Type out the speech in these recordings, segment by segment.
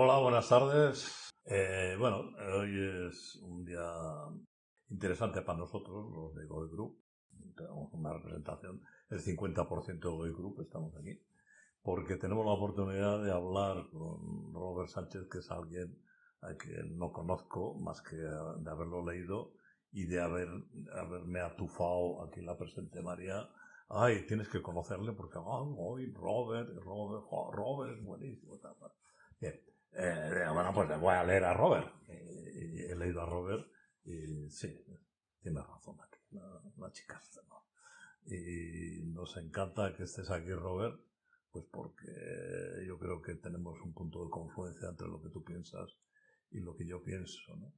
Hola, buenas tardes. Eh, bueno, hoy es un día interesante para nosotros, los de Goy Group. Tenemos una representación, el 50% de Goy Group estamos aquí, porque tenemos la oportunidad de hablar con Robert Sánchez, que es alguien a quien no conozco más que de haberlo leído y de haber, haberme atufado aquí en la presente María. Ay, tienes que conocerle porque, hoy Robert, Robert, Robert, buenísimo. Bien, eh, bueno, pues le voy a leer a Robert. Y, he leído a Robert y sí, tiene razón aquí, la, chica. ¿no? Y nos encanta que estés aquí, Robert, pues porque yo creo que tenemos un punto de confluencia entre lo que tú piensas y lo que yo pienso, ¿no?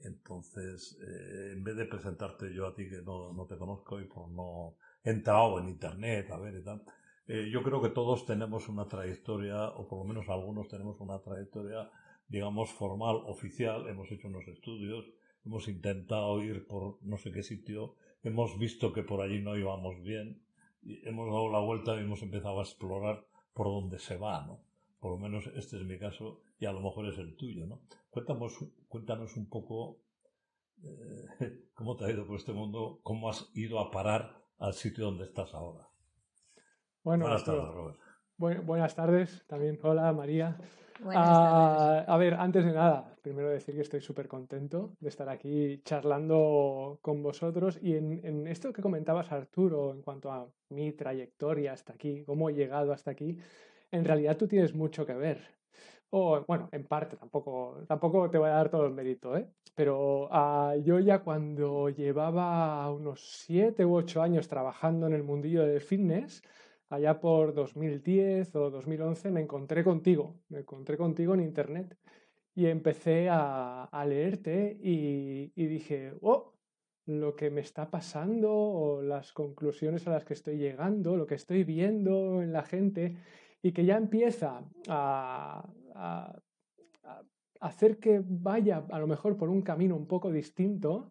Entonces, eh, en vez de presentarte yo a ti que no, no te conozco y por no he entrado en internet a ver y tal, eh, yo creo que todos tenemos una trayectoria, o por lo menos algunos tenemos una trayectoria, digamos, formal, oficial, hemos hecho unos estudios, hemos intentado ir por no sé qué sitio, hemos visto que por allí no íbamos bien, hemos dado la vuelta y hemos empezado a explorar por dónde se va, ¿no? Por lo menos este es mi caso y a lo mejor es el tuyo, ¿no? Cuéntanos, cuéntanos un poco eh, cómo te ha ido por este mundo, cómo has ido a parar al sitio donde estás ahora. Bueno, buenas tardes, Robert. buenas tardes también. Hola, María. Ah, a ver, antes de nada, primero decir que estoy súper contento de estar aquí charlando con vosotros y en, en, esto que comentabas, Arturo, en cuanto a mi trayectoria hasta aquí, cómo he llegado hasta aquí, en realidad tú tienes mucho que ver. O, bueno, en parte, tampoco, tampoco te voy a dar todo el mérito, ¿eh? Pero ah, yo ya cuando llevaba unos siete u ocho años trabajando en el mundillo del fitness, allá por 2010 o 2011, me encontré contigo, me encontré contigo en internet y empecé a, leerte y, dije, oh, lo que me está pasando o las conclusiones a las que estoy llegando, lo que estoy viendo en la gente y que ya empieza a, hacer que vaya a lo mejor por un camino un poco distinto,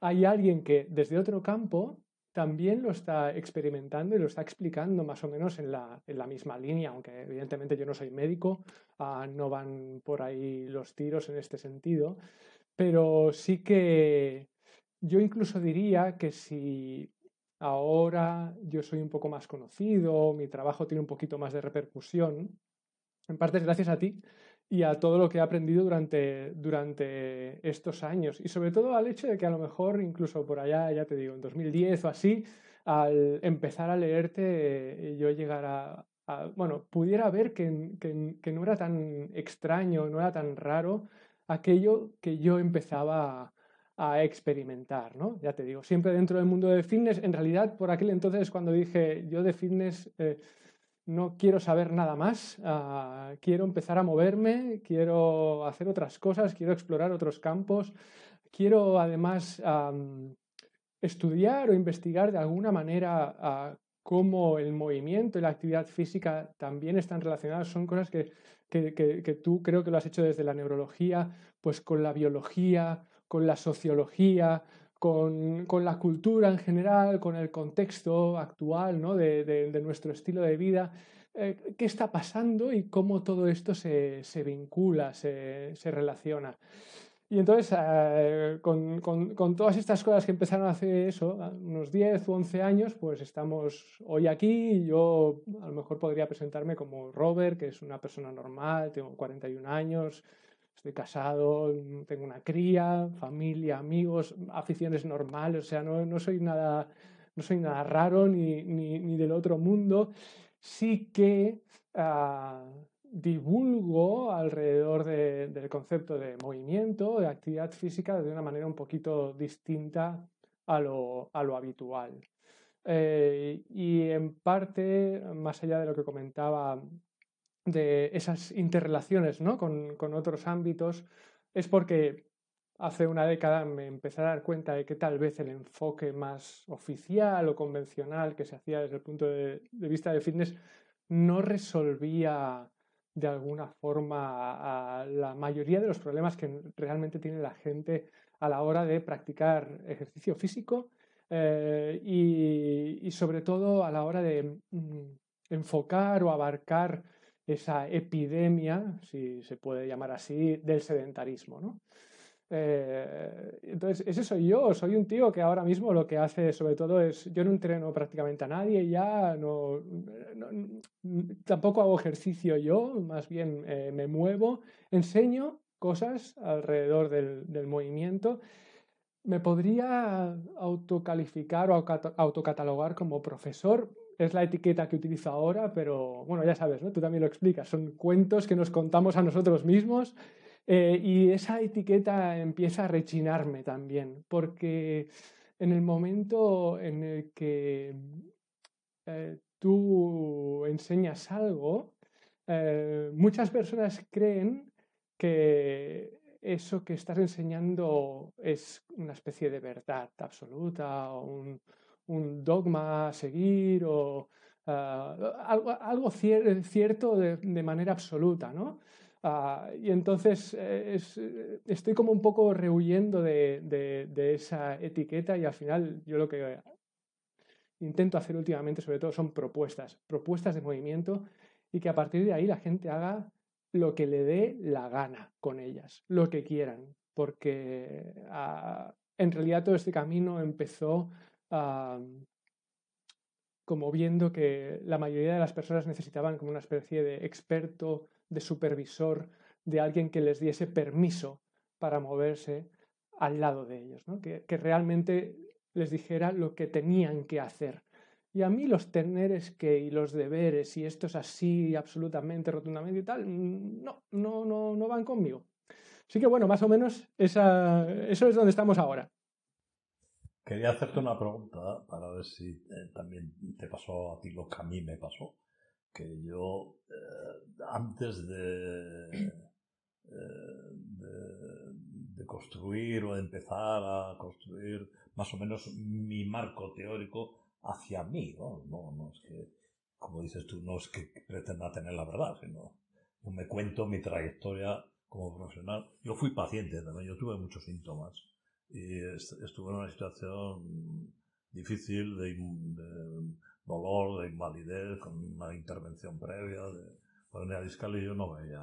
hay alguien que desde otro campo también lo está experimentando y lo está explicando más o menos en la, misma línea, aunque evidentemente yo no soy médico, ah, no van por ahí los tiros en este sentido, pero sí que yo incluso diría que si Ahora yo soy un poco más conocido, mi trabajo tiene un poquito más de repercusión. En parte gracias a ti y a todo lo que he aprendido durante, durante estos años. Y sobre todo al hecho de que a lo mejor incluso por allá, ya te digo, en 2010 o así, al empezar a leerte, yo llegara a, bueno, pudiera ver que, que, no era tan extraño, no era tan raro aquello que yo empezaba a a experimentar, ¿no? Ya te digo, siempre dentro del mundo del fitness, en realidad por aquel entonces cuando dije yo de fitness eh, no quiero saber nada más, ah, quiero empezar a moverme, quiero hacer otras cosas, quiero explorar otros campos, quiero además estudiar o investigar de alguna manera ah, cómo el movimiento y la actividad física también están relacionadas, son cosas que, que tú creo que lo has hecho desde la neurología, pues con la biología, con la sociología, con, la cultura en general, con el contexto actual ¿no? de, nuestro estilo de vida, eh, qué está pasando y cómo todo esto se, vincula, se, relaciona. Y entonces, eh, con, todas estas cosas que empezaron hace eso, unos 10 o 11 años, pues estamos hoy aquí y yo a lo mejor podría presentarme como Robert, que es una persona normal, tengo 41 años, estoy casado, tengo una cría, familia, amigos, aficiones normales, o sea, no, soy, nada, no soy nada raro ni, ni, del otro mundo. Sí que ah, divulgo alrededor del concepto de movimiento, de actividad física, de una manera un poquito distinta a lo, a lo habitual. Eh, y en parte, más allá de lo que comentaba de esas interrelaciones ¿no? con, otros ámbitos es porque hace una década me empecé a dar cuenta de que tal vez el enfoque más oficial o convencional que se hacía desde el punto de, vista de fitness no resolvía de alguna forma la mayoría de los problemas que realmente tiene la gente a la hora de practicar ejercicio físico eh, y, sobre todo a la hora de mm, enfocar o abarcar esa epidemia, si se puede llamar así, del sedentarismo. ¿no? Eh, entonces, ese soy yo, soy un tío que ahora mismo lo que hace sobre todo es, yo no entreno prácticamente a nadie ya, no, tampoco hago ejercicio yo, más bien eh, me muevo, enseño cosas alrededor del, del, movimiento. Me podría autocalificar o autocatalogar como profesor, es la etiqueta que utilizo ahora, pero bueno, ya sabes, ¿no? tú también lo explicas, son cuentos que nos contamos a nosotros mismos eh, y esa etiqueta empieza a rechinarme también, porque en el momento en el que eh, tú enseñas algo, eh, muchas personas creen que eso que estás enseñando es una especie de verdad absoluta o un, dogma a seguir o algo, cierto de, manera absoluta, ¿no? Ah, y entonces eh, estoy como un poco rehuyendo de, esa etiqueta y al final yo lo que intento hacer últimamente sobre todo son propuestas, propuestas de movimiento y que a partir de ahí la gente haga lo que le dé la gana con ellas, lo que quieran, porque ah, en realidad todo este camino empezó ah, como viendo que la mayoría de las personas necesitaban como una especie de experto de supervisor, de alguien que les diese permiso para moverse al lado de ellos, que, realmente les dijera lo que tenían que hacer. Y a mí los teneres que y los deberes y esto es así absolutamente, rotundamente y tal, no, no, no, no van conmigo. Así que bueno, más o menos esa, eso es donde estamos ahora. Quería hacerte una pregunta para ver si eh, también te pasó a ti lo que a mí me pasó que yo eh, antes de, eh, de, construir o de empezar a construir más o menos mi marco teórico hacia mí, ¿no? No, no es que, como dices tú, no es que pretenda tener la verdad, sino me cuento mi trayectoria como profesional. Yo fui paciente también, yo tuve muchos síntomas y estuve en una situación difícil de dolor, de invalidez, con una intervención previa de hernia discal y yo no veía.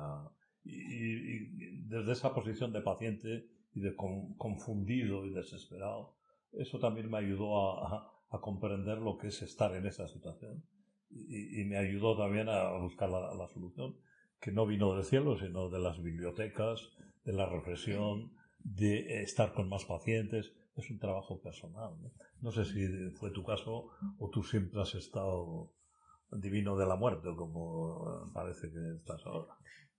Y, desde esa posición de paciente y de confundido y desesperado, eso también me ayudó a, comprender lo que es estar en esa situación. Y, me ayudó también a buscar la, la, solución, que no vino del cielo, sino de las bibliotecas, de la reflexión, de estar con más pacientes, es un trabajo personal. ¿no? sé si fue tu caso o tú siempre has estado divino de la muerte, como parece que estás ahora.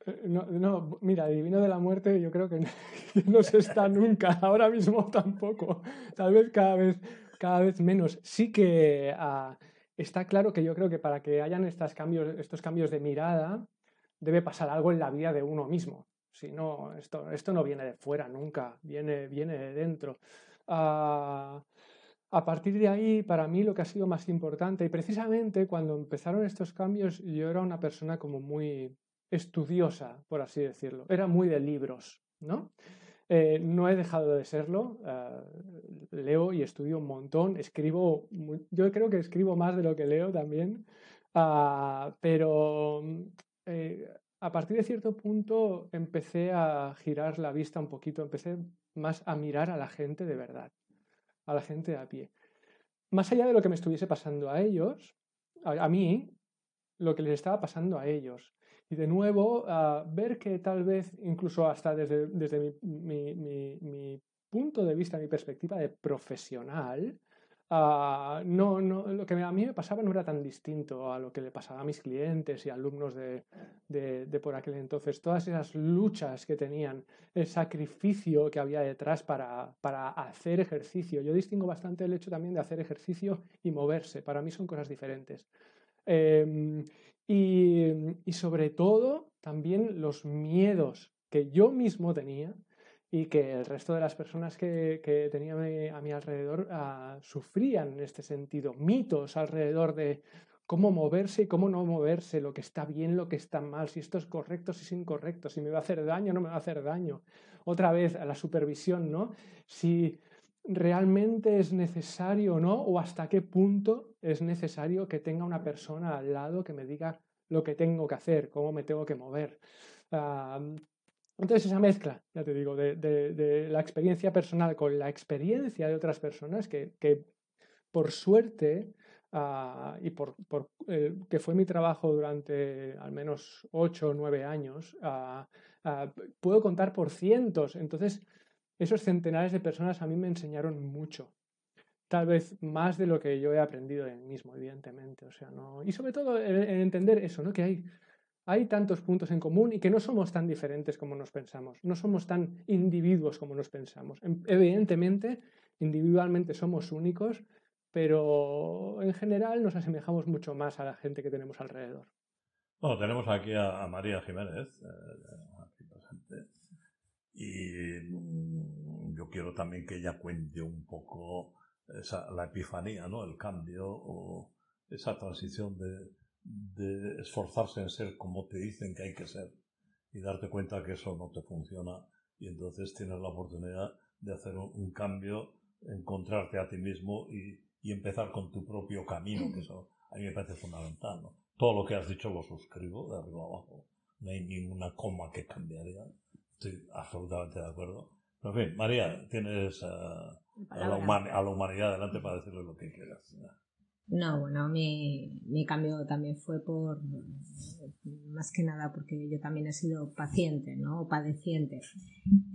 Eh, no, no, mira, divino de la muerte yo creo que no, se está nunca, ahora mismo tampoco, tal vez cada vez, cada vez menos. Sí que ah, está claro que yo creo que para que hayan estos cambios, estos cambios de mirada, debe pasar algo en la vida de uno mismo. Si no, esto, esto no viene de fuera nunca, viene, viene de dentro. A, partir de ahí, para mí lo que ha sido más importante, y precisamente cuando empezaron estos cambios, yo era una persona como muy estudiosa, por así decirlo. Era muy de libros, ¿no? Eh, no he dejado de serlo. Eh, leo y estudio un montón. Escribo, yo creo que escribo más de lo que leo también. Ah, pero eh, a partir de cierto punto empecé a girar la vista un poquito, empecé más a mirar a la gente de verdad, a la gente a pie. Más allá de lo que me estuviese pasando a ellos, a, mí, lo que les estaba pasando a ellos. Y de nuevo, ver que tal vez, incluso hasta desde, desde mi punto de vista, mi perspectiva de profesional, Ah, no, no, lo que a mí me pasaba no era tan distinto a lo que le pasaba a mis clientes y alumnos de, de, por aquel entonces. Todas esas luchas que tenían, el sacrificio que había detrás para, para hacer ejercicio. Yo distingo bastante el hecho también de hacer ejercicio y moverse. Para mí son cosas diferentes. Em, y, y sobre todo también los miedos que yo mismo tenía y que el resto de las personas que, que tenía a mi alrededor ah, sufrían en este sentido, mitos alrededor de cómo moverse y cómo no moverse, lo que está bien, lo que está mal, si esto es correcto, si es incorrecto, si me va a hacer daño no me va a hacer daño. Otra vez a la supervisión, ¿no? Si realmente es necesario o no, o hasta qué punto es necesario que tenga una persona al lado que me diga lo que tengo que hacer, cómo me tengo que mover. Entonces esa mezcla, ya te digo, de, la experiencia personal con la experiencia de otras personas que, por suerte ah, y por, que fue mi trabajo durante al menos ocho o nueve años, ah, ah, puedo contar por cientos. Entonces, esos centenares de personas a mí me enseñaron mucho tal vez más de lo que yo he aprendido de mí mismo, evidentemente. O sea, no... Y sobre todo en, entender eso, ¿no? Que hay, hay tantos puntos en común y que no somos tan diferentes como nos pensamos, no somos tan individuos como nos pensamos. Em, evidentemente, individualmente somos únicos, pero en general nos asemejamos mucho más a la gente que tenemos alrededor. Bueno, tenemos aquí a, María Jiménez, eh, aquí presente, y mm, yo quiero también que ella cuente un poco esa, la epifanía, ¿no? El cambio o esa transición de, de esforzarse en ser como te dicen que hay que ser y darte cuenta que eso no te funciona y entonces tienes la oportunidad de hacer un, cambio, encontrarte a ti mismo y, y, empezar con tu propio camino, que eso a mí me parece fundamental. ¿no? Todo lo que has dicho lo suscribo de arriba abajo. No hay ninguna coma que cambiaría. Estoy absolutamente de acuerdo. Pero en fin, María, tienes... Uh, a la, a la, humanidad adelante para decirle lo que quieras. No, bueno, mi, mi cambio también fue por, más que nada porque yo también he sido paciente, ¿no? O padeciente.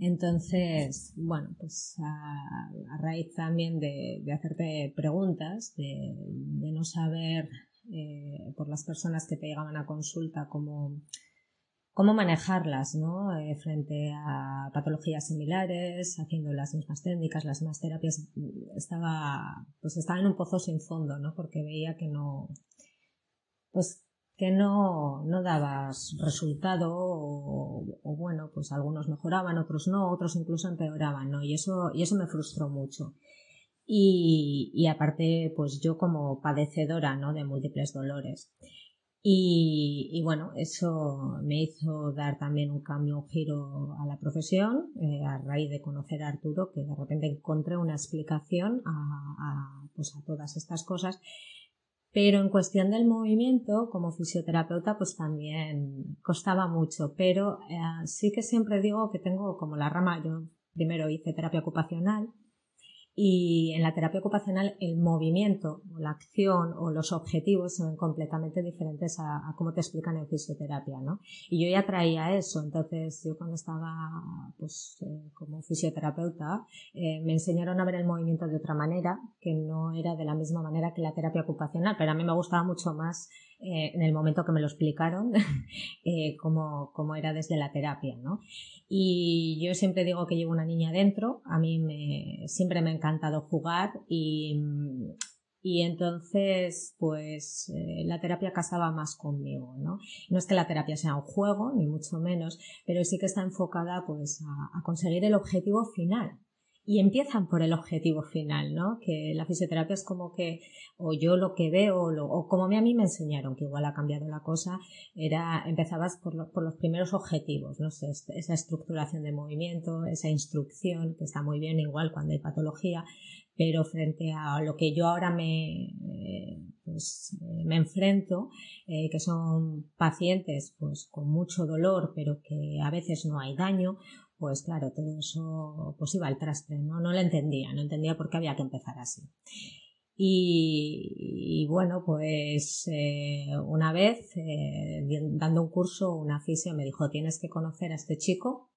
Entonces, bueno, pues a, raíz también de, de, hacerte preguntas, de, de no saber eh, por las personas que te llegaban a consulta cómo cómo manejarlas ¿no? Eh, frente a patologías similares, haciendo las mismas técnicas, las mismas terapias. Estaba, pues estaba en un pozo sin fondo, ¿no? porque veía que no, pues que no, no dabas resultado o, bueno, pues algunos mejoraban, otros no, otros incluso empeoraban, ¿no? Y eso, y eso me frustró mucho. Y, y aparte, pues yo como padecedora, ¿no? De múltiples dolores. Y, bueno, eso me hizo dar también un cambio, un giro a la profesión, eh, a raíz de conocer a Arturo, que de repente encontré una explicación a, pues a todas estas cosas. Pero en cuestión del movimiento, como fisioterapeuta, pues también costaba mucho. Pero eh, sí que siempre digo que tengo como la rama, yo primero hice terapia ocupacional, y en la terapia ocupacional el movimiento, la acción o los objetivos son completamente diferentes a, cómo te explican en fisioterapia, ¿no? Y yo ya traía eso, entonces yo cuando estaba pues eh, como fisioterapeuta eh, me enseñaron a ver el movimiento de otra manera, que no era de la misma manera que la terapia ocupacional, pero a mí me gustaba mucho más eh, en el momento que me lo explicaron cómo, cómo era desde la terapia, ¿no? Y yo siempre digo que llevo una niña dentro, a mí me, siempre me ha encantado jugar y, y entonces pues eh, la terapia casaba más conmigo, ¿no? No es que la terapia sea un juego, ni mucho menos, pero sí que está enfocada pues a conseguir el objetivo final, y empiezan por el objetivo final, ¿no? Que la fisioterapia es como que, o yo lo que veo, o, como a mí me enseñaron, que igual ha cambiado la cosa, era, empezabas por, los primeros objetivos, ¿no? sé, esa estructuración de movimiento, esa instrucción, que está muy bien igual cuando hay patología, pero frente a lo que yo ahora me, eh, pues, eh, me enfrento, eh, que son pacientes pues, con mucho dolor, pero que a veces no hay daño, pues claro, todo eso pues iba al trastre, ¿no? No lo entendía, no entendía por qué había que empezar así. Y, bueno, pues eh, una vez eh, dando un curso, una fisio me dijo, tienes que conocer a este chico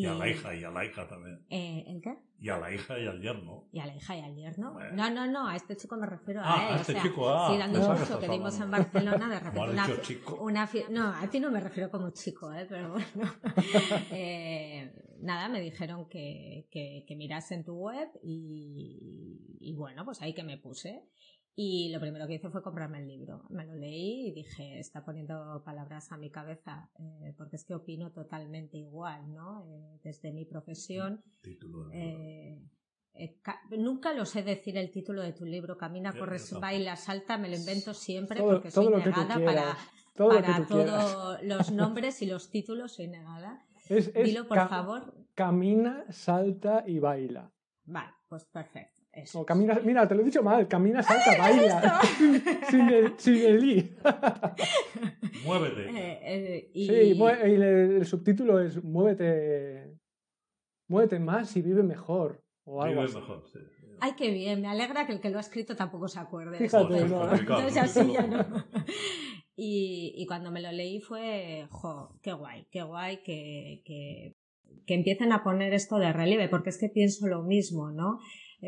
y, a la hija, y a la hija también. Eh, ¿El qué? Y a la hija y al yerno. Y a la hija y al yerno. No, no, no, a este chico me refiero a ah, él. A este chico, ah. Sí, dando un curso que dimos en Barcelona, de repente. Una, chico? una No, a ti no me refiero como chico, ¿eh? pero bueno. eh, nada, me dijeron que, que, que mirase en tu web y, y bueno, pues ahí que me puse. Y lo primero que hice fue comprarme el libro. Me lo leí y dije, está poniendo palabras a mi cabeza, eh, porque es que opino totalmente igual, ¿no? Eh, desde mi profesión. Eh, nunca lo sé decir el título de tu libro, Camina, corres, baila, salta, me lo invento siempre porque soy negada para, para todos los nombres y los títulos, soy negada. Dilo, por favor. Camina, salta y baila. Vale, pues perfecto. O camina, mira, te lo he dicho mal, camina, salta, baila. sin, el, sin el i. Muévete. Eh, sí, el, el, subtítulo es Muévete, muévete más y vive mejor. O algo vive mejor, sí. Ay, qué bien, me alegra que el que lo ha escrito tampoco se acuerde. Fíjate, no. Entonces así ya no. Y, y, cuando me lo leí fue, jo, qué guay, qué guay que, que, que empiecen a poner esto de relieve, porque es que pienso lo mismo, ¿no?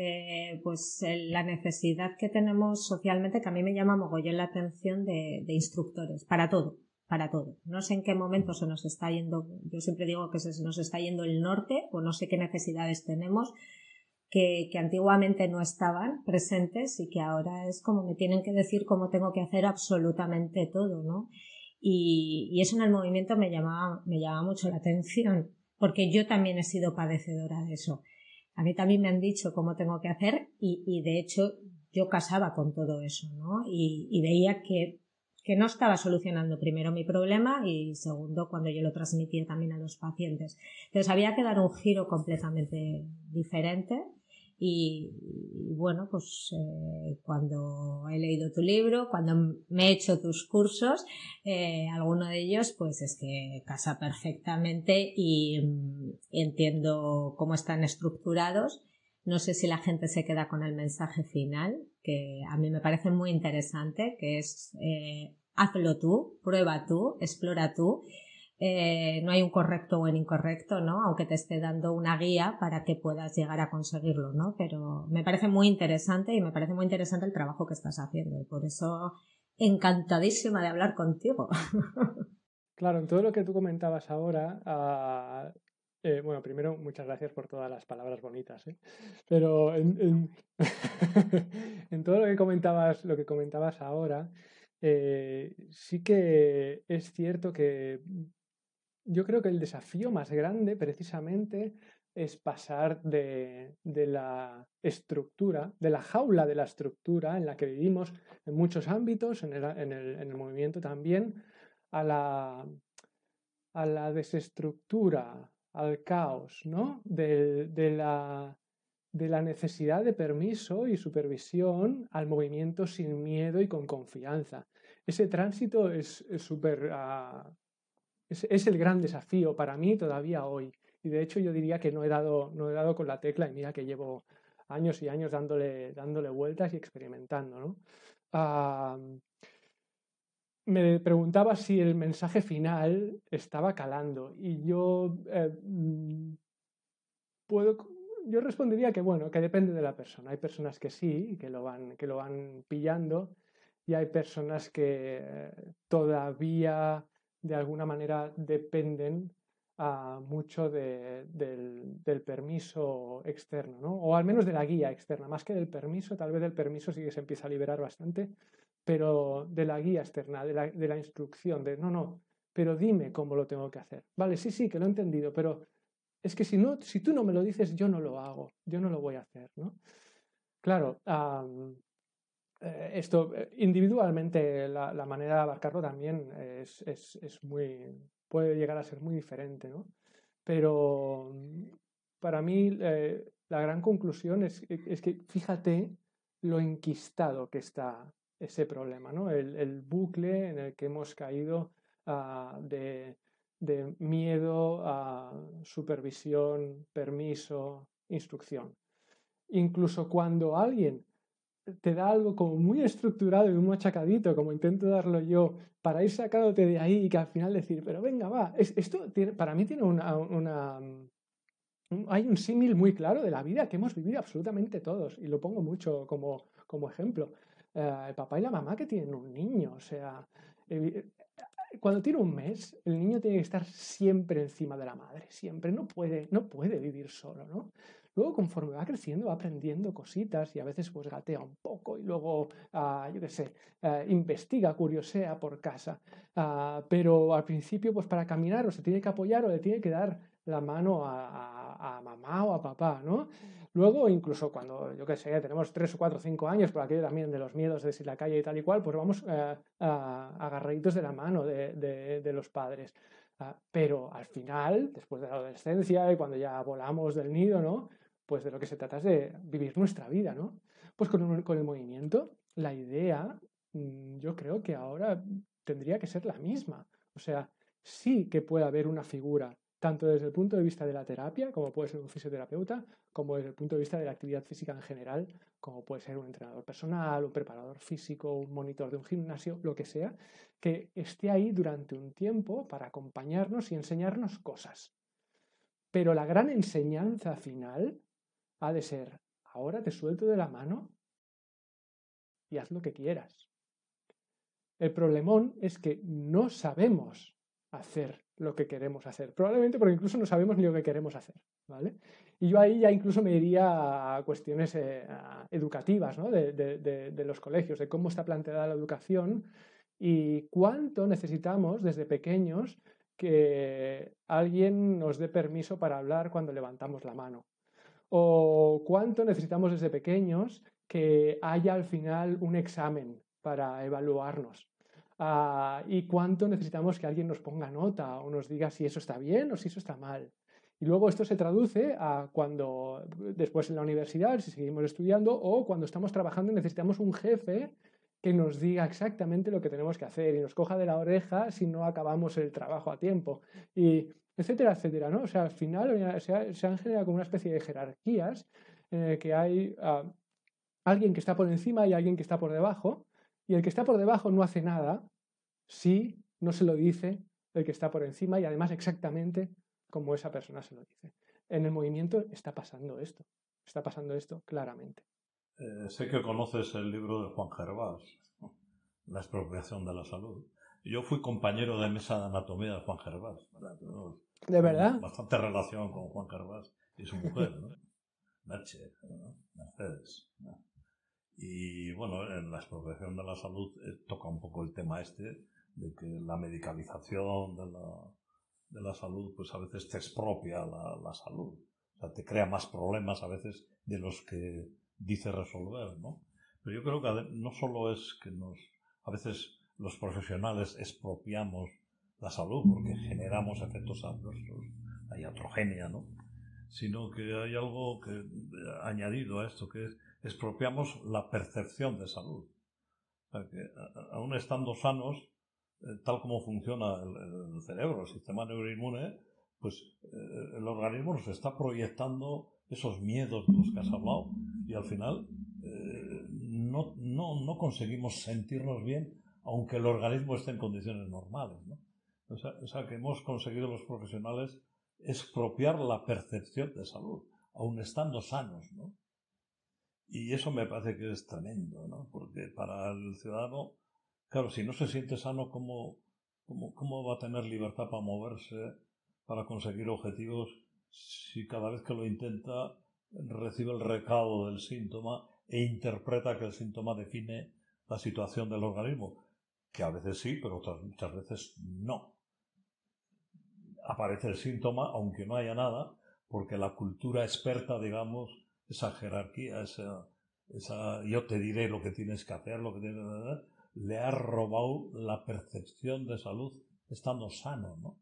Eh, pues la necesidad que tenemos socialmente, que a mí me llama mogollón la atención de, instructores, para todo, para todo. No sé en qué momento se nos está yendo, yo siempre digo que se nos está yendo el norte, o no sé qué necesidades tenemos, que, que, antiguamente no estaban presentes y que ahora es como me tienen que decir cómo tengo que hacer absolutamente todo, ¿no? Y, y eso en el movimiento me llamaba, me llama mucho la atención, porque yo también he sido padecedora de eso. A mí también me han dicho cómo tengo que hacer y, de hecho yo casaba con todo eso, ¿no? Y, y veía que, que no estaba solucionando primero mi problema y segundo cuando yo lo transmitía también a los pacientes. Entonces había que dar un giro completamente diferente y, bueno, pues eh, cuando he leído tu libro, cuando me he hecho tus cursos, eh, alguno de ellos pues es que casa perfectamente y mm, entiendo cómo están estructurados. No sé si la gente se queda con el mensaje final, que a mí me parece muy interesante, que es eh, hazlo tú, prueba tú, explora tú eh, no hay un correcto o un incorrecto, ¿no? Aunque te esté dando una guía para que puedas llegar a conseguirlo, ¿no? Pero me parece muy interesante y me parece muy interesante el trabajo que estás haciendo y por eso encantadísima de hablar contigo. Claro, en todo lo que tú comentabas ahora, ah, eh, bueno, primero, muchas gracias por todas las palabras bonitas, ¿eh? pero en, en, todo lo que comentabas, lo que comentabas ahora, sí que es cierto que yo creo que el desafío más grande precisamente es pasar de, la estructura, de la jaula de la estructura en la que vivimos en muchos ámbitos, en el, movimiento también, a la, desestructura, al caos, ¿no? De, la, de la necesidad de permiso y supervisión al movimiento sin miedo y con confianza. Ese tránsito es súper ah, es, el gran desafío para mí todavía hoy. Y de hecho yo diría que no he dado, no he dado con la tecla y mira que llevo años y años dándole, dándole vueltas y experimentando. ¿no? me preguntaba si el mensaje final estaba calando y yo eh, mm, puedo yo respondería que bueno que depende de la persona hay personas que sí que lo van que lo van pillando y hay personas que eh, todavía de alguna manera dependen ah, mucho del, permiso externo, ¿no? o al menos de la guía externa, más que del permiso, tal vez del permiso sí que se empieza a liberar bastante, pero de la guía externa, de la, de la instrucción, de no, no, pero dime cómo lo tengo que hacer. Vale, sí, sí, que lo he entendido, pero es que si, no, si tú no me lo dices, yo no lo hago, yo no lo voy a hacer. ¿no? Claro, eh, esto eh, individualmente la, manera de abarcarlo también es, es, muy puede llegar a ser muy diferente ¿no? pero mm, para mí eh, la gran conclusión es, es, que fíjate lo enquistado que está ese problema ¿no? el, el bucle en el que hemos caído uh, de, de miedo a supervisión permiso instrucción incluso cuando alguien te da algo como muy estructurado y muy machacadito, como intento darlo yo, para ir sacándote de ahí y que al final decir, pero venga, va, esto para mí tiene una... hay un símil muy claro de la vida que hemos vivido absolutamente todos, y lo pongo mucho como, como ejemplo. Eh, el papá y la mamá que tienen un niño, o sea, cuando tiene un mes, el niño tiene que estar siempre encima de la madre, siempre, no puede, no puede vivir solo, ¿no? Luego, conforme va creciendo, va aprendiendo cositas y a veces pues gatea un poco y luego, ah, yo qué sé, ah, investiga, curiosea por casa. Ah, pero al principio, pues para caminar o se tiene que apoyar o le tiene que dar la mano a, mamá o a papá, ¿no? Luego, incluso cuando, yo qué sé, tenemos tres o cuatro o cinco años, por aquello también de los miedos de si la calle y tal y cual, pues vamos agarraditos de la mano de, de los padres. pero al final, después de la adolescencia y cuando ya volamos del nido, ¿no? Pues de lo que se trata es de vivir nuestra vida, ¿no? Pues con, el movimiento, la idea, mm, yo creo que ahora tendría que ser la misma. O sea, sí que puede haber una figura, tanto desde el punto de vista de la terapia, como puede ser un fisioterapeuta, como desde el punto de vista de la actividad física en general, como puede ser un entrenador personal, un preparador físico, un monitor de un gimnasio, lo que sea, que esté ahí durante un tiempo para acompañarnos y enseñarnos cosas. Pero la gran enseñanza final ha de ser, ahora te suelto de la mano y haz lo que quieras. El problemón es que no sabemos hacer lo que queremos hacer. Probablemente porque incluso no sabemos ni lo que queremos hacer. ¿vale? Y yo ahí ya incluso me iría a cuestiones eh, educativas ¿no? de, de, los colegios, de cómo está planteada la educación y cuánto necesitamos desde pequeños que alguien nos dé permiso para hablar cuando levantamos la mano. O cuánto necesitamos desde pequeños que haya al final un examen para evaluarnos. Ah, y cuánto necesitamos que alguien nos ponga nota o nos diga si eso está bien o si eso está mal. Y luego esto se traduce a cuando después en la universidad, si seguimos estudiando, o cuando estamos trabajando necesitamos un jefe que nos diga exactamente lo que tenemos que hacer y nos coja de la oreja si no acabamos el trabajo a tiempo. Y etcétera, etcétera, ¿no? O sea, al final se, han generado como una especie de jerarquías en que hay ah, alguien que está por encima y alguien que está por debajo, y el que está por debajo no hace nada si no se lo dice el que está por encima y además exactamente como esa persona se lo dice. En el movimiento está pasando esto, está pasando esto claramente. Eh, sé que conoces el libro de Juan Gervás, La expropiación de la salud. Yo fui compañero de mesa de anatomía de Juan Gervás. ¿De verdad? Bastante relación con Juan Gervás y su mujer, ¿no? Merche, Mercedes. Y bueno, en la expropiación de la salud eh, toca un poco el tema este de que la medicalización de la, de la salud pues a veces te expropia la, la, salud. O sea, te crea más problemas a veces de los que dice resolver, ¿no? Pero yo creo que no solo es que nos, a veces los profesionales expropiamos la salud porque generamos efectos adversos, hay atrogenia, ¿no? Sino que hay algo añadido a esto, que es expropiamos la percepción de salud. que, aún estando sanos, eh, tal como funciona el, cerebro, el sistema neuroinmune, pues eh, el organismo nos está proyectando esos miedos de los que has hablado y al final eh, no, no, no, conseguimos sentirnos bien aunque el organismo esté en condiciones normales. ¿no? O, sea, que hemos conseguido los profesionales expropiar la percepción de salud, aún estando sanos. ¿no? Y eso me parece que es tremendo, ¿no? Porque para el ciudadano, claro, si no se siente sano, ¿cómo, cómo, cómo va a tener libertad para moverse, para conseguir objetivos, si cada vez que lo intenta recibe el recado del síntoma e interpreta que el síntoma define la situación del organismo? Que a veces sí, pero muchas veces no. Aparece el síntoma, aunque no haya nada, porque la cultura experta, digamos, esa jerarquía, esa, esa yo te diré lo que tienes que hacer, lo que tienes que hacer, le ha robado la percepción de salud estando sano, ¿no?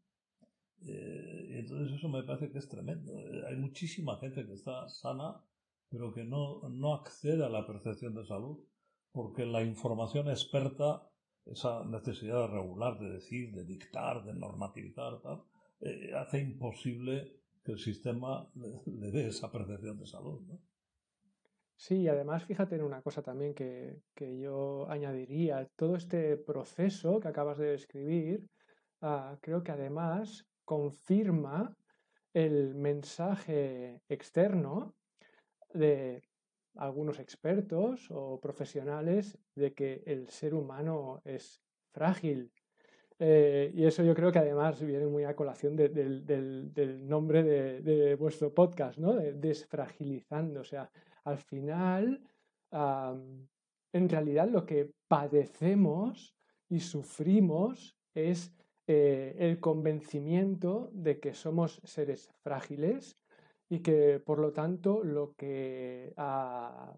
Eh, entonces eso me parece que es tremendo. Hay muchísima gente que está sana, pero que no, no accede a la percepción de salud, porque la información experta, esa necesidad de regular, de decir, de dictar, de normativizar, tal, eh, hace imposible que el sistema le, dé esa percepción de salud. ¿no? Sí, y además fíjate en una cosa también que, yo añadiría. Todo este proceso que acabas de describir, ah, creo que además confirma el mensaje externo de algunos expertos o profesionales de que el ser humano es frágil, eh, y eso yo creo que además viene muy a colación del, nombre de, vuestro podcast, ¿no? desfragilizando. O sea, al final, en realidad lo que padecemos y sufrimos es eh, el convencimiento de que somos seres frágiles y que por lo tanto lo que ah,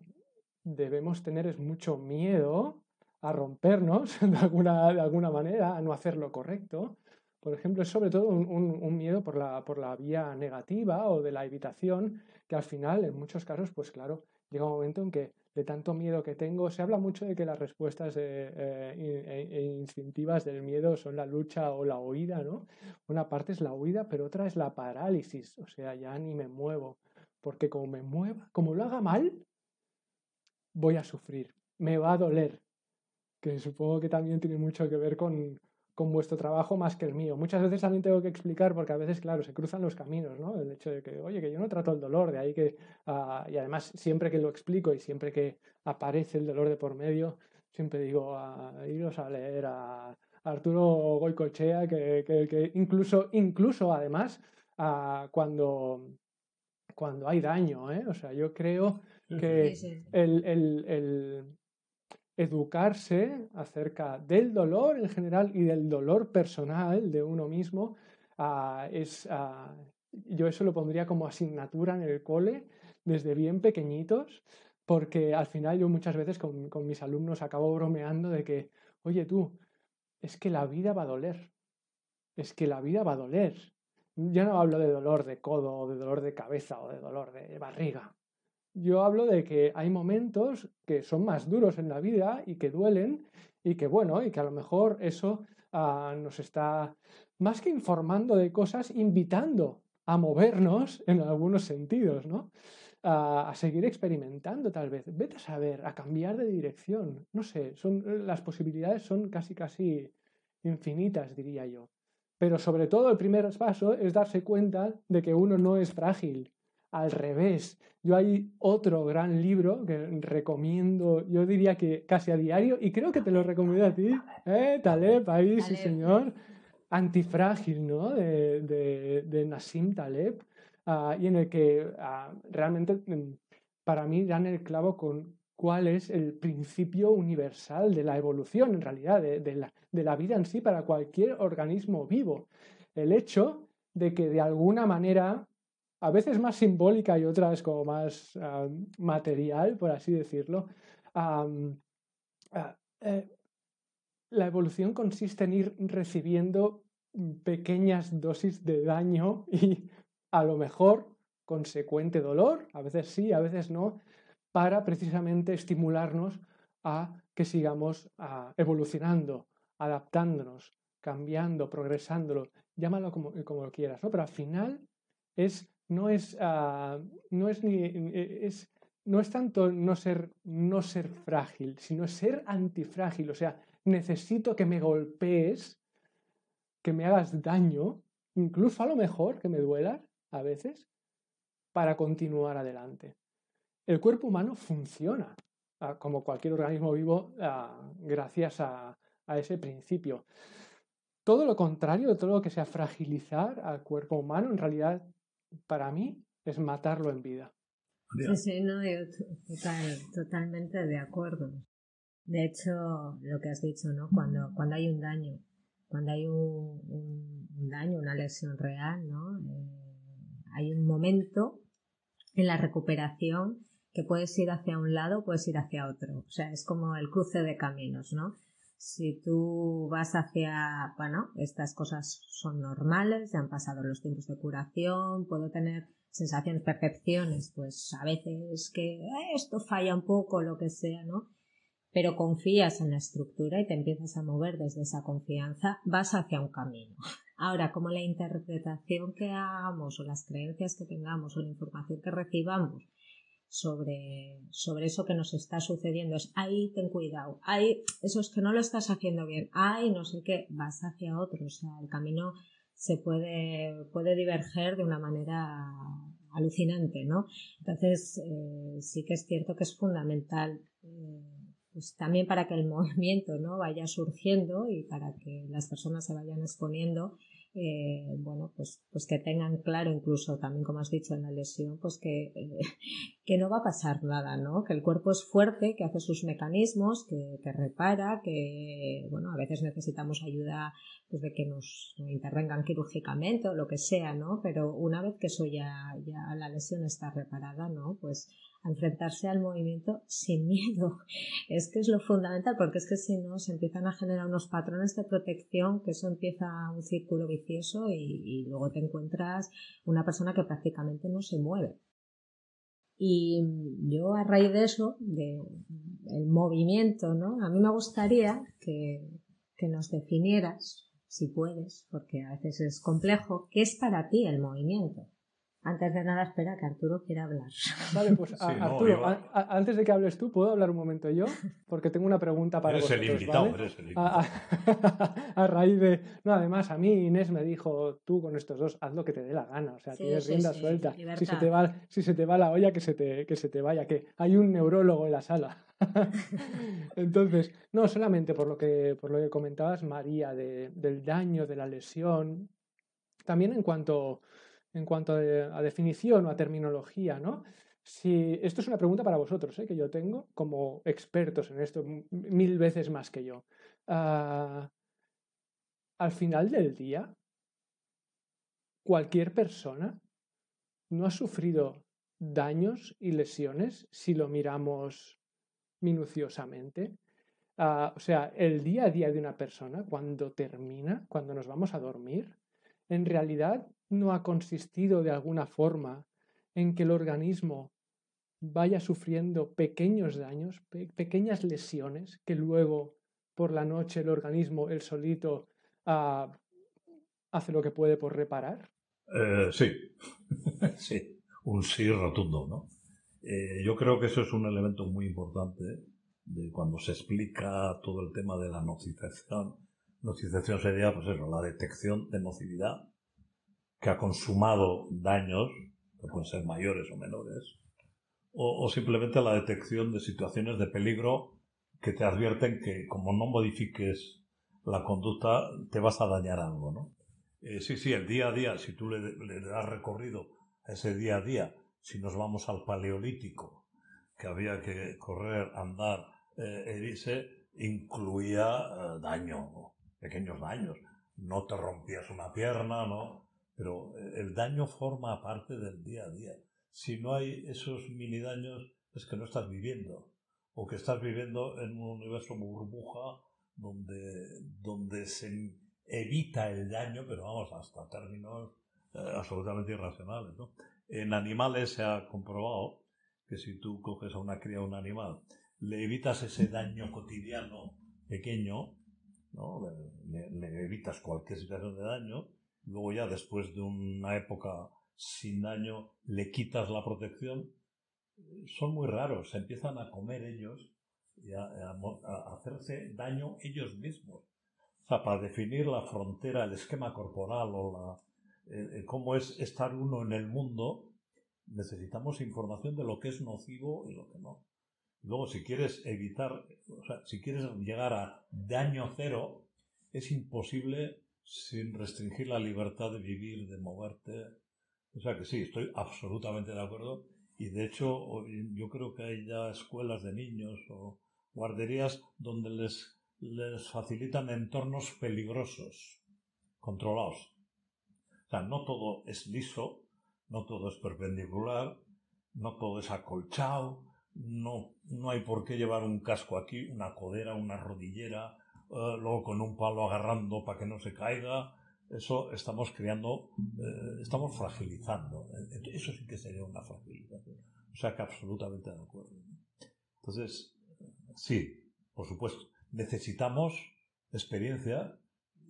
debemos tener es mucho miedo a rompernos de alguna, de alguna manera, a no hacer lo correcto. Por ejemplo, es sobre todo un, miedo por la, por la vía negativa o de la evitación, que al final, en muchos casos, pues claro, llega un momento en que de tanto miedo que tengo. Se habla mucho de que las respuestas eh, eh, e instintivas del miedo son la lucha o la huida, ¿no? Una parte es la huida, pero otra es la parálisis, o sea, ya ni me muevo, porque como me mueva, como lo haga mal, voy a sufrir, me va a doler, que supongo que también tiene mucho que ver con, con vuestro trabajo más que el mío. Muchas veces también tengo que explicar, porque a veces, claro, se cruzan los caminos, ¿no? El hecho de que, oye, que yo no trato el dolor, de ahí que, ah, y además siempre que lo explico y siempre que aparece el dolor de por medio, siempre digo, a ah, iros a leer a Arturo Goicochea, que, que, incluso, incluso además, ah, cuando, cuando hay daño, ¿eh? O sea, yo creo que el, el educarse acerca del dolor en general y del dolor personal de uno mismo. Ah, es, ah, yo eso lo pondría como asignatura en el cole desde bien pequeñitos, porque al final yo muchas veces con, con mis alumnos acabo bromeando de que, oye tú, es que la vida va a doler, es que la vida va a doler. Ya no hablo de dolor de codo o de dolor de cabeza o de dolor de barriga. Yo hablo de que hay momentos que son más duros en la vida y que duelen y que bueno, y que a lo mejor eso ah, nos está más que informando de cosas, invitando a movernos en algunos sentidos, ¿no? a seguir experimentando tal vez. Vete a saber, a cambiar de dirección. No sé, son, las posibilidades son casi, casi infinitas, diría yo. Pero sobre todo el primer paso es darse cuenta de que uno no es frágil, al revés. Yo hay otro gran libro que recomiendo, yo diría que casi a diario, y creo que te lo recomiendo a ti, ¿eh? Taleb, ahí, sí señor, Antifrágil, ¿no? De, de, de Nassim Taleb, ah, y en el que ah, realmente mm, para mí dan el clavo con cuál es el principio universal de la evolución, en realidad, de, la, de la vida en sí para cualquier organismo vivo. El hecho de que de alguna manera a veces más simbólica y otras como más material, por así decirlo. Eh, la evolución consiste en ir recibiendo pequeñas dosis de daño y a lo mejor consecuente dolor, a veces sí, a veces no, para precisamente estimularnos a que sigamos evolucionando, adaptándonos, cambiando, progresando, llámalo como, como lo quieras, ¿no? Pero al final es no es, ah, no es ni e, es, no es tanto no ser, no ser frágil, sino ser antifrágil. O sea, necesito que me golpees, que me hagas daño, incluso a lo mejor que me duela a veces, para continuar adelante. El cuerpo humano funciona ah, como cualquier organismo vivo ah, gracias a, a ese principio. Todo lo contrario, todo lo que sea fragilizar al cuerpo humano, en realidad para mí es matarlo en vida. Sí, sí, no, yo totalmente de acuerdo. De hecho, lo que has dicho, ¿no? Cuando, cuando hay un daño, cuando hay un, un, daño, una lesión real, ¿no? Eh, hay un momento en la recuperación que puedes ir hacia un lado, puedes ir hacia otro. O sea, es como el cruce de caminos, ¿no? Si tú vas hacia, bueno, estas cosas son normales, ya han pasado los tiempos de curación, puedo tener sensaciones, percepciones, pues a veces que esto falla un poco, lo que sea, ¿no? Pero confías en la estructura y te empiezas a mover desde esa confianza, vas hacia un camino. Ahora, como la interpretación que hagamos o las creencias que tengamos o la información que recibamos sobre, sobre eso que nos está sucediendo. Es, ahí ten cuidado, ahí, eso es que no lo estás haciendo bien, ahí no sé qué, vas hacia otro. O sea, el camino se puede, puede diverger de una manera alucinante, ¿no? Entonces, eh, sí que es cierto que es fundamental, eh, pues también para que el movimiento, ¿no? Vaya surgiendo y para que las personas se vayan exponiendo, eh, bueno, pues, pues que tengan claro, incluso también como has dicho en la lesión, pues que, eh, que no va a pasar nada, ¿no? Que el cuerpo es fuerte, que hace sus mecanismos, que, que repara, que, bueno, a veces necesitamos ayuda pues de que nos intervengan quirúrgicamente o lo que sea, ¿no? Pero una vez que eso ya, ya la lesión está reparada, ¿no? Pues enfrentarse al movimiento sin miedo. Es que es lo fundamental, porque es que si no se empiezan a generar unos patrones de protección, que eso empieza un círculo vicioso y, luego te encuentras una persona que prácticamente no se mueve. Y yo a raíz de eso, de el movimiento, ¿no? A mí me gustaría que, que nos definieras, si puedes, porque a veces es complejo, qué es para ti el movimiento. Antes de nada, espera que Arturo quiera hablar. Vale, pues Arturo, antes de que hables tú, ¿puedo hablar un momento yo? Porque tengo una pregunta para eres vosotros. El invitado, eres el invitado. A, raíz de... No, además, a mí Inés me dijo, tú con estos dos, haz lo que te dé la gana. O sea, tienes rienda suelta. Si se, te va, si se te va la olla, que se te, que se te vaya, que hay un neurólogo en la sala. Entonces, no solamente por lo que, por lo que comentabas, María, de, del daño, de la lesión, también en cuanto en cuanto a, definición o a terminología, ¿no? Si, esto es una pregunta para vosotros, ¿eh? que yo tengo como expertos en esto, mil veces más que yo. Ah, al final del día, cualquier persona no ha sufrido daños y lesiones si lo miramos minuciosamente. Ah, o sea, el día a día de una persona, cuando termina, cuando nos vamos a dormir, en realidad no ha consistido de alguna forma en que el organismo vaya sufriendo pequeños daños, pequeñas lesiones que luego por la noche el organismo, el solito, ah, hace lo que puede por reparar? Eh, sí, sí, un sí rotundo, ¿no? Eh, yo creo que eso es un elemento muy importante de cuando se explica todo el tema de la nocicepción. Nocicepción sería, pues eso, la detección de nocividad que ha consumado daños, que pueden ser mayores o menores, o, simplemente la detección de situaciones de peligro que te advierten que como no modifiques la conducta te vas a dañar algo, ¿no? Eh, sí, sí, el día a día, si tú le, das recorrido a ese día a día, si nos vamos al paleolítico, que había que correr, andar, eh, incluía eh, daño, pequeños daños. No te rompías una pierna, ¿no? Pero eh, el daño forma parte del día a día. Si no hay esos mini daños, es que no estás viviendo, o que estás viviendo en un universo burbuja donde, donde se evita el daño, pero vamos, hasta términos eh, absolutamente irracionales. En animales se ha comprobado que si tú coges a una cría a un animal, le evitas ese daño cotidiano pequeño, ¿no? le evitas cualquier situación de daño, luego ya después de una época sin daño le quitas la protección, son muy raros, se empiezan a comer ellos y a, hacerse daño ellos mismos. O sea, para definir la frontera, el esquema corporal o la, cómo es estar uno en el mundo, necesitamos información de lo que es nocivo y lo que no. Luego, si quieres evitar, o sea, si quieres llegar a daño cero, es imposible sin restringir la libertad de vivir, de moverte. O sea que sí, estoy absolutamente de acuerdo. Y de hecho, yo creo que hay ya escuelas de niños o guarderías donde les, les facilitan entornos peligrosos, controlados. O sea, no todo es liso, no todo es perpendicular, no todo es acolchado, no, no hay por qué llevar un casco aquí, una codera, una rodillera, eh, luego con un palo agarrando para que no se caiga, eso estamos creando, eh, estamos fragilizando. Eso sí que sería una fragilización. O sea que absolutamente de acuerdo. Entonces, sí, por supuesto, necesitamos experiencia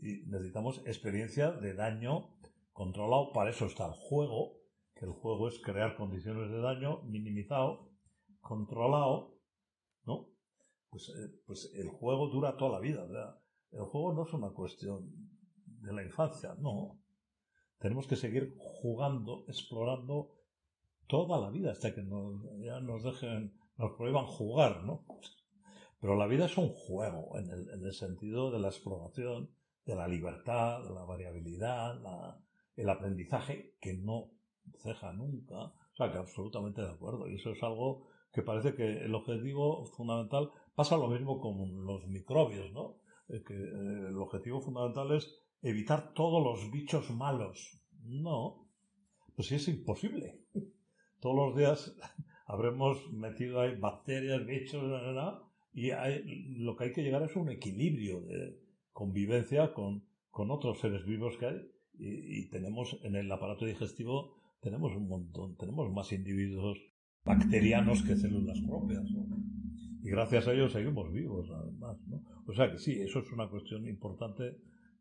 y necesitamos experiencia de daño controlado. Para eso está el juego, que el juego es crear condiciones de daño minimizado, controlado. Pues, eh, pues el juego dura toda la vida. El juego no es una cuestión de la infancia, no. Tenemos que seguir jugando, explorando toda la vida hasta que ya nos dejen, nos prohíban jugar, ¿no? Pero la vida es un juego en el sentido de la exploración, de la libertad, de la variabilidad, el aprendizaje que no ceja nunca. O sea, que absolutamente de acuerdo. Y eso es algo que parece que el objetivo fundamental Pasa lo mismo con los microbios, ¿no? Eh, eh, el objetivo fundamental es evitar todos los bichos malos. No, pues sí es imposible. Todos los días habremos metido ahí bacterias, bichos, y lo que hay que llegar es un equilibrio de convivencia con, otros seres vivos que hay. y tenemos en el aparato digestivo tenemos un montón, tenemos más individuos bacterianos que células propias. Y gracias a ellos seguimos vivos, además. ¿no? O sea que sí, eso es una cuestión importante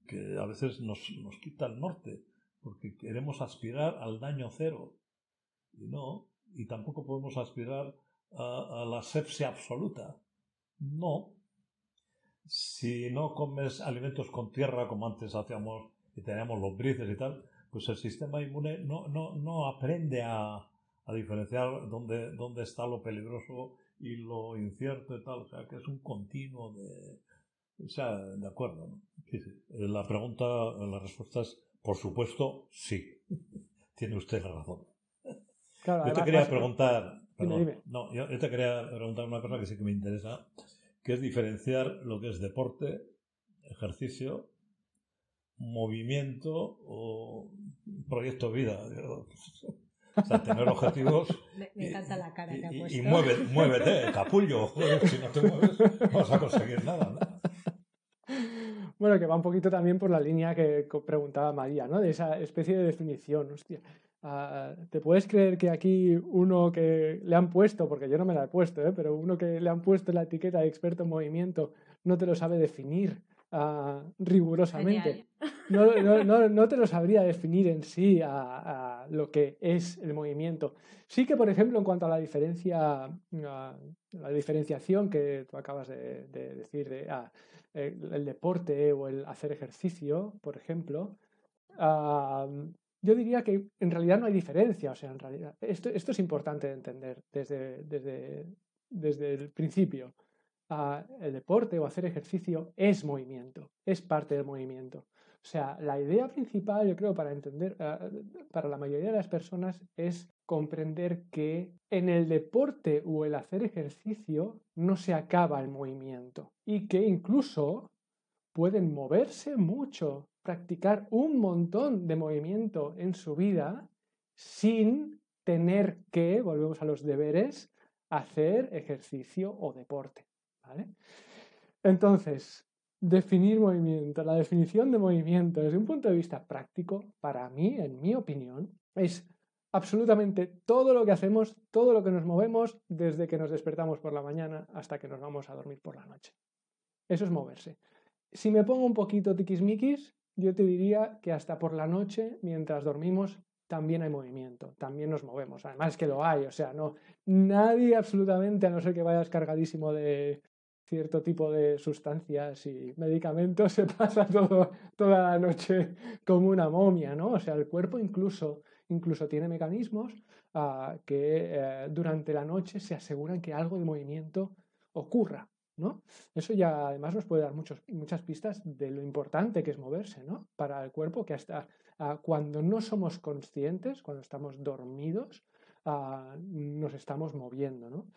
que a veces nos, nos quita el norte, porque queremos aspirar al daño cero. Y no, y tampoco podemos aspirar a, a la sepsia absoluta. No. Si no comes alimentos con tierra como antes hacíamos y teníamos lombrices y tal, pues el sistema inmune no, no, no aprende a, a diferenciar dónde, dónde está lo peligroso y lo incierto y tal. O sea, que es un continuo de... O sea, de acuerdo. ¿no? Sí, sí. La pregunta, la respuesta es, por supuesto, sí. Tiene usted razón. Claro, yo te quería preguntar, perdón, dime. no, yo, yo te quería preguntar una cosa que sí que me interesa, que es diferenciar lo que es deporte, ejercicio, movimiento o proyecto de vida. O sea, tener objetivos Me, me encanta la cara que ha y, puesto. y mueve- muévete, capullo, joder, si no te mueves no vas a conseguir nada. ¿no? Bueno, que va un poquito también por la línea que preguntaba María, ¿no? De esa especie de definición. Hostia, ah, ¿te puedes creer que aquí uno que le han puesto, porque yo no me la he puesto, ¿eh? pero uno que le han puesto la etiqueta de experto en movimiento no te lo sabe definir ah, rigurosamente? No, no, no, no te lo sabría definir en sí a, a lo que es el movimiento. Sí que, por ejemplo, en cuanto a la diferencia, a la diferenciación que tú acabas de, de decir de ah, el, el deporte o el hacer ejercicio, por ejemplo, ah, yo diría que en realidad no hay diferencia. O sea, en realidad, esto, esto es importante de entender desde, desde, desde el principio. El deporte o hacer ejercicio es movimiento, es parte del movimiento. O sea, la idea principal, yo creo, para entender, ah, para la mayoría de las personas es comprender que en el deporte o el hacer ejercicio no se acaba el movimiento y que incluso pueden moverse mucho, practicar un montón de movimiento en su vida sin tener que, volvemos a los deberes, hacer ejercicio o deporte. ¿Vale? Entonces, definir movimiento. La definición de movimiento desde un punto de vista práctico, para mí, en mi opinión, es absolutamente todo lo que hacemos, todo lo que nos movemos desde que nos despertamos por la mañana hasta que nos vamos a dormir por la noche. Eso es moverse. Si me pongo un poquito tiquismiquis, yo te diría que hasta por la noche, mientras dormimos, también hay movimiento, también nos movemos. Además que lo hay, o sea, no nadie absolutamente, a no ser que vayas cargadísimo de cierto tipo de sustancias y medicamentos, se pasa todo, toda la noche como una momia, ¿no? O sea, el cuerpo incluso, incluso tiene mecanismos ah, que eh, durante la noche se aseguran que algo de movimiento ocurra, ¿no? Eso ya además nos puede dar muchos, muchas pistas de lo importante que es moverse, ¿no? Para el cuerpo, que hasta ah, cuando no somos conscientes, cuando estamos dormidos, ah, nos estamos moviendo, ¿no?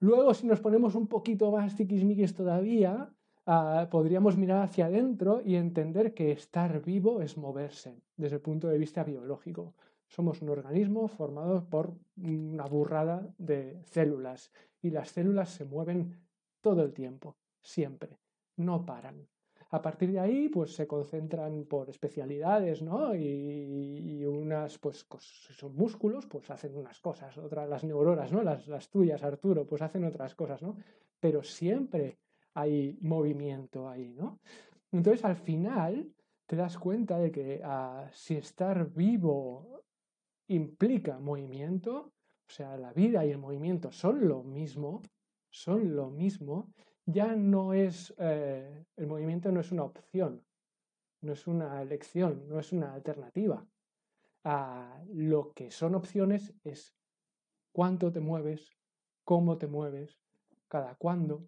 Luego, si nos ponemos un poquito más tiquismiquis todavía, ah, podríamos mirar hacia adentro y entender que estar vivo es moverse desde el punto de vista biológico. Somos un organismo formado por una burrada de células y las células se mueven todo el tiempo, siempre, no paran. A partir de ahí, pues se concentran por especialidades, ¿no? Y, unas, pues, si son músculos, pues hacen unas cosas, otras, las neuronas, ¿no? Las, las tuyas, Arturo, pues hacen otras cosas, ¿no? Pero siempre hay movimiento ahí, ¿no? Entonces, al final, te das cuenta de que ah, si estar vivo implica movimiento, o sea, la vida y el movimiento son lo mismo, son lo mismo, ya no es, eh, el movimiento no es una opción, no es una elección, no es una alternativa. Ah, lo que son opciones es cuánto te mueves, cómo te mueves, cada cuándo,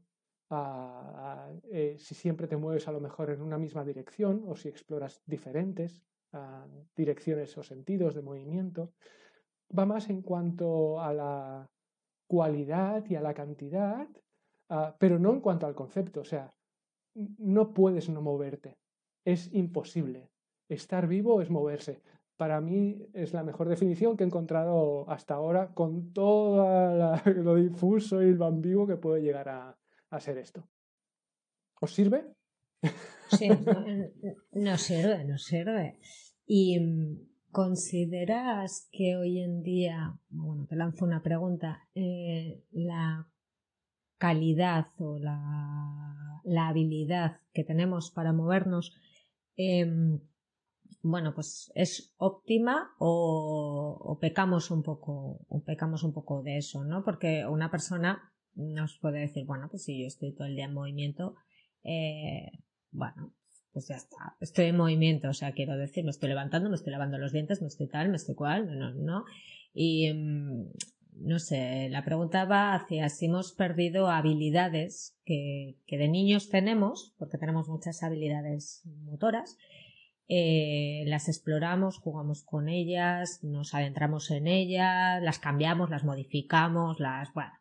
ah, ah, eh, si siempre te mueves a lo mejor en una misma dirección o si exploras diferentes direcciones o sentidos de movimiento. Va más en cuanto a la cualidad y a la cantidad, ah, pero no en cuanto al concepto. O sea, no puedes no moverte. Es imposible. Estar vivo es moverse. Para mí es la mejor definición que he encontrado hasta ahora con todo lo difuso y lo ambiguo que puede llegar a, a ser esto. ¿Os sirve? Sí, no, no sirve, no sirve. Y mm, ¿Consideras que hoy en día, bueno, te lanzo una pregunta, eh, la calidad o la, habilidad que tenemos para movernos, em, bueno, pues es óptima o, pecamos un poco, o pecamos un poco de eso, ¿no? Porque una persona nos puede decir, bueno, pues si yo estoy todo el día en movimiento, eh, bueno, pues ya está, estoy en movimiento, o sea, quiero decir, me estoy levantando, me estoy lavando los dientes, me estoy tal, me estoy cual, no, no, y mm, no sé, la pregunta va hacia si hemos perdido habilidades que, que de niños tenemos, porque tenemos muchas habilidades motoras, eh, las exploramos, jugamos con ellas, nos adentramos en ellas, las cambiamos, las modificamos, las, bueno,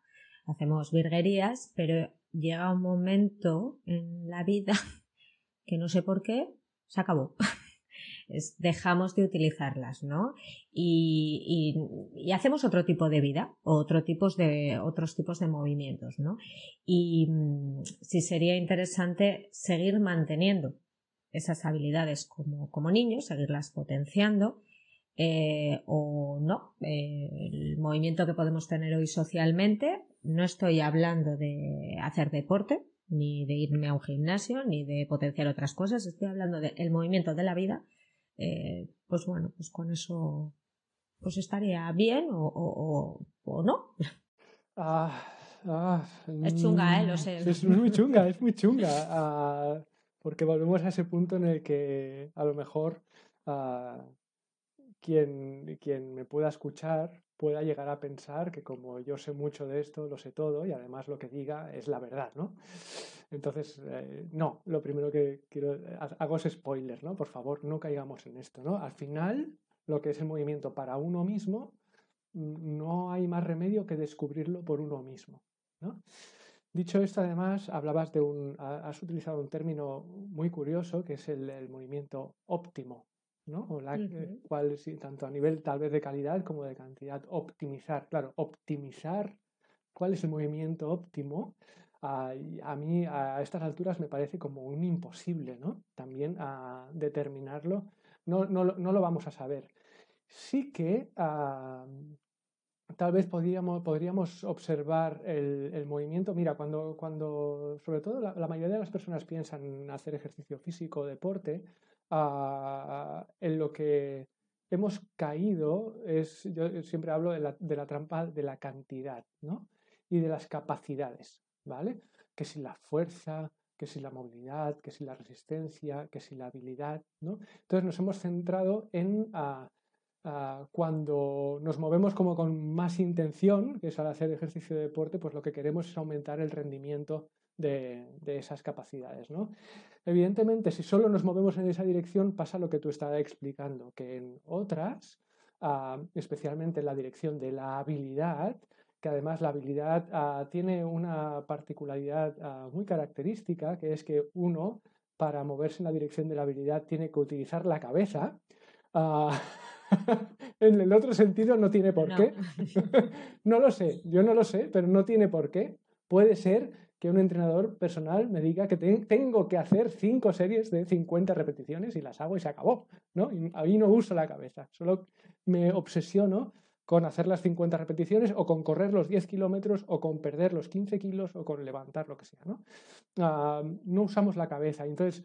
hacemos virguerías, pero llega un momento en la vida que no sé por qué, se acabó. dejamos de utilizarlas, ¿no? Y, hacemos otro tipo de vida, otro tipos de, otros tipos de movimientos, ¿no? Y mm, sí sería interesante seguir manteniendo esas habilidades como, como niños, seguirlas potenciando, eh, o no. Eh, el movimiento que podemos tener hoy socialmente, no estoy hablando de hacer deporte, ni de irme a un gimnasio, ni de potenciar otras cosas. Estoy hablando del movimiento de la vida. Eh, pues bueno, pues con eso pues estaría bien o, no. Ah, ah, es chunga, ¿eh? Lo sé. Es muy chunga, es muy chunga. Ah, porque volvemos a ese punto en el que a lo mejor quien, quien me pueda escuchar pueda llegar a pensar que como yo sé mucho de esto, lo sé todo y además lo que diga es la verdad, ¿no? Entonces, eh, no, lo primero que quiero, hago es spoiler, ¿no? Por favor, no caigamos en esto, ¿no? Al final, lo que es el movimiento para uno mismo, no hay más remedio que descubrirlo por uno mismo, ¿no? Dicho esto, además, hablabas de un, has utilizado un término muy curioso que es el movimiento óptimo, ¿no? O la, cual, tanto a nivel tal vez de calidad como de cantidad, optimizar, claro, optimizar cuál es el movimiento óptimo, a, a mí a estas alturas me parece como un imposible, ¿no? También a determinarlo, no, no, no lo vamos a saber. Sí que tal vez podríamos, podríamos observar el, el, movimiento. Mira, cuando, cuando sobre todo la, la, mayoría de las personas piensan en hacer ejercicio físico deporte, en lo que hemos caído es, yo siempre hablo de la, de la, trampa de la cantidad, ¿no? Y de las capacidades, ¿vale? Que si la fuerza, que si la movilidad, que si la resistencia, que si la habilidad, ¿no? Entonces nos hemos centrado en cuando nos movemos como con más intención, que es al hacer ejercicio de deporte, pues lo que queremos es aumentar el rendimiento de, esas capacidades. ¿no? Evidentemente, si solo nos movemos en esa dirección, pasa lo que tú estabas explicando, que en otras, ah, especialmente en la dirección de la habilidad, que además la habilidad ah, tiene una particularidad muy característica, que es que uno, para moverse en la dirección de la habilidad, tiene que utilizar la cabeza. en el otro sentido no tiene por qué. no lo sé, yo no lo sé, pero no tiene por qué. Puede ser que un entrenador personal me diga que tengo que hacer cinco series de 50 repeticiones y las hago y se acabó, ¿no? Y ahí no uso la cabeza, solo me obsesiono con hacer las 50 repeticiones o con correr los 10 kilómetros o con perder los 15 kilos o con levantar lo que sea, ¿no? Ah, no usamos la cabeza. Entonces,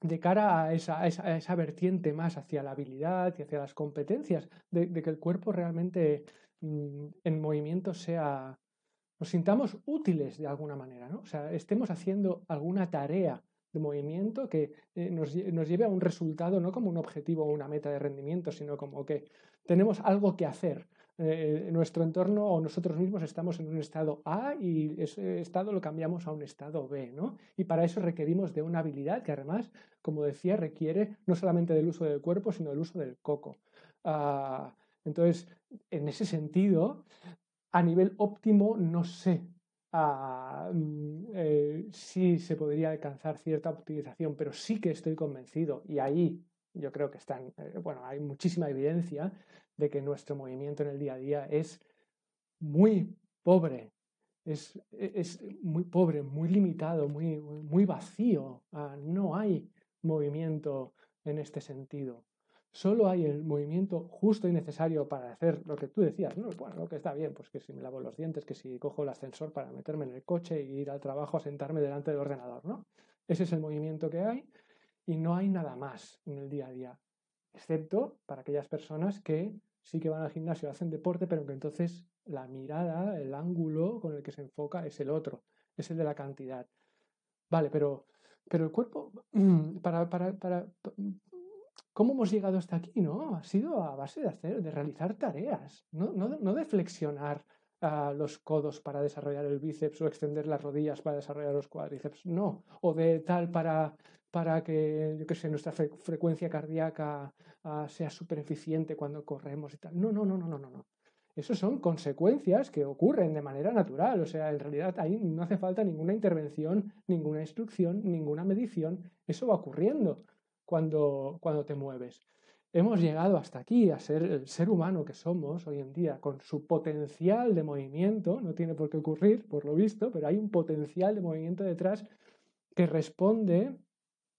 de cara a esa, esa, vertiente más hacia la habilidad y hacia las competencias, de, que el cuerpo realmente mm, en movimiento sea, nos sintamos útiles de alguna manera, ¿no? O sea, estemos haciendo alguna tarea de movimiento que eh, nos, lleve a un resultado, no como un objetivo o una meta de rendimiento, sino como que tenemos algo que hacer. Eh, nuestro entorno o nosotros mismos estamos en un estado A y ese estado lo cambiamos a un estado B, ¿no? Y para eso requerimos de una habilidad que además, como decía, requiere no solamente del uso del cuerpo, sino del uso del coco. Ah, entonces, en ese sentido, a nivel óptimo no sé ah, mm, eh, si se podría alcanzar cierta optimización, pero sí que estoy convencido y ahí yo creo que están, eh, bueno, hay muchísima evidencia de que nuestro movimiento en el día a día es muy pobre, es, es muy pobre, muy limitado, muy, muy vacío. Ah, no hay movimiento en este sentido. Solo hay el movimiento justo y necesario para hacer lo que tú decías, ¿no? Bueno, lo que está bien, pues que si me lavo los dientes, que si cojo el ascensor para meterme en el coche e ir al trabajo a sentarme delante del ordenador, ¿no? Ese es el movimiento que hay y no hay nada más en el día a día, excepto para aquellas personas que sí que van al gimnasio, hacen deporte, pero que entonces la mirada, el ángulo con el que se enfoca es el otro, es el de la cantidad. Vale, pero, pero el cuerpo, para, para, para, ¿cómo hemos llegado hasta aquí? No, ha sido a base de hacer, de realizar tareas, no, no, no de flexionar uh, los codos para desarrollar el bíceps o extender las rodillas para desarrollar los cuádriceps, no, o de tal para, para que, yo qué sé, nuestra fre frecuencia cardíaca uh, sea súper eficiente cuando corremos y tal. No, no, no, no, no, no. Eso son consecuencias que ocurren de manera natural. O sea, en realidad ahí no hace falta ninguna intervención, ninguna instrucción, ninguna medición. Eso va ocurriendo cuando, cuando te mueves. Hemos llegado hasta aquí a ser el ser humano que somos hoy en día, con su potencial de movimiento, no tiene por qué ocurrir, por lo visto, pero hay un potencial de movimiento detrás que responde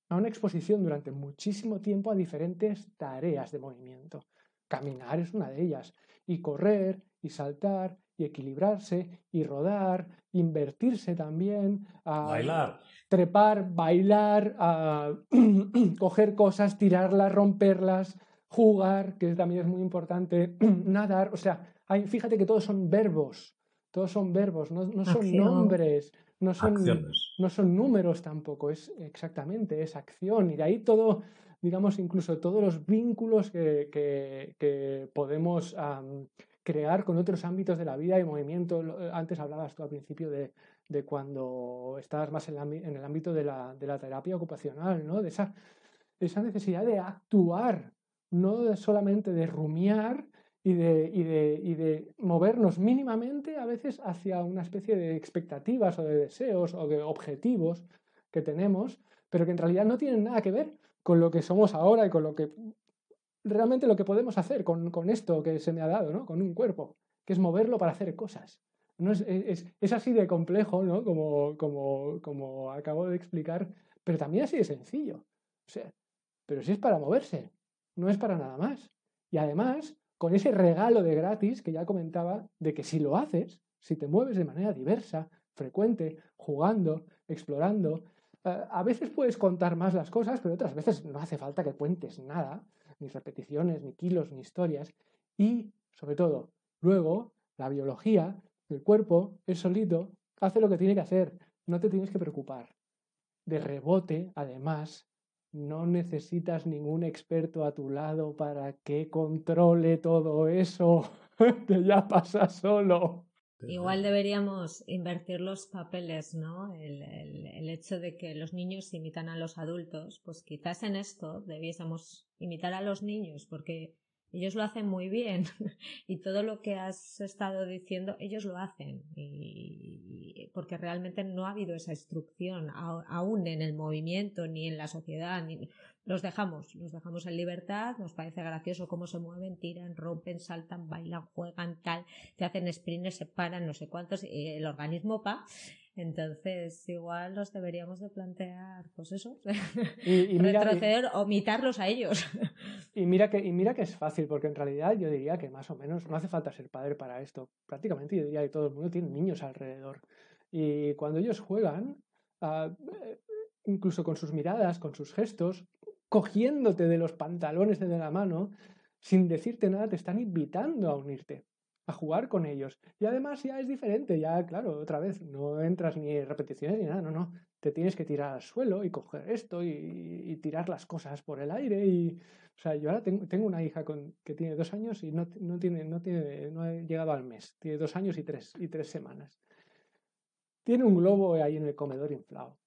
a una exposición durante muchísimo tiempo a diferentes tareas de movimiento. Caminar es una de ellas, y correr, y saltar, y equilibrarse, y rodar, invertirse también. A bailar. Trepar, bailar, a coger cosas, tirarlas, romperlas, jugar, que también es muy importante, nadar. O sea, hay, fíjate que todos son verbos, todos son verbos, no, no son nombres, no son, no son números tampoco, es exactamente, es acción. Y de ahí todo, digamos, incluso todos los vínculos que, que, que podemos um, crear con otros ámbitos de la vida y movimiento. Antes hablabas tú al principio de, de cuando estabas más en, en el ámbito de la, de la, terapia ocupacional, ¿no? De esa, esa necesidad de actuar, no solamente de rumiar y de, y, de, y de, movernos mínimamente a veces hacia una especie de expectativas o de deseos o de objetivos que tenemos, pero que en realidad no tienen nada que ver con lo que somos ahora y con lo que realmente lo que podemos hacer con, con esto que se me ha dado, ¿no? Con un cuerpo, que es moverlo para hacer cosas. No es, es, es, así de complejo, ¿no? Como, como, como acabo de explicar, pero también así de sencillo. O sea, pero si es para moverse, no es para nada más. Y además, con ese regalo de gratis que ya comentaba, de que si lo haces, si te mueves de manera diversa, frecuente, jugando, explorando, eh, a veces puedes contar más las cosas, pero otras veces no hace falta que cuentes nada, ni repeticiones, ni kilos, ni historias. Y, sobre todo, luego, la biología, el cuerpo, es solito, hace lo que tiene que hacer. No te tienes que preocupar. De rebote, además, no necesitas ningún experto a tu lado para que controle todo eso, que ya pasa solo. Igual deberíamos invertir los papeles, ¿no? El, el, el, hecho de que los niños imitan a los adultos, pues quizás en esto debiésemos imitar a los niños, porque ellos lo hacen muy bien. Y todo lo que has estado diciendo ellos lo hacen. Y porque realmente no ha habido esa instrucción aún en el movimiento ni en la sociedad ni los dejamos los dejamos en libertad nos parece gracioso cómo se mueven tiran rompen saltan bailan juegan tal te hacen sprints se paran no sé cuántos y el organismo pa entonces, igual nos deberíamos de plantear, pues eso, y, y mira, retroceder o imitarlos a ellos. Y mira, que, y mira que es fácil, porque en realidad yo diría que más o menos no hace falta ser padre para esto. Prácticamente yo diría que todo el mundo tiene niños alrededor. Y cuando ellos juegan, uh, incluso con sus miradas, con sus gestos, cogiéndote de los pantalones de la mano, sin decirte nada, te están invitando a unirte a jugar con ellos. Y además ya es diferente, ya claro, otra vez, no entras ni repeticiones ni nada, no, no, te tienes que tirar al suelo y coger esto y, tirar las cosas por el aire y, o sea, yo ahora tengo, una hija que tiene dos años y no, no, tiene, no, tiene, no ha llegado al mes, tiene dos años y tres, y tres semanas. Tiene un globo ahí en el comedor inflado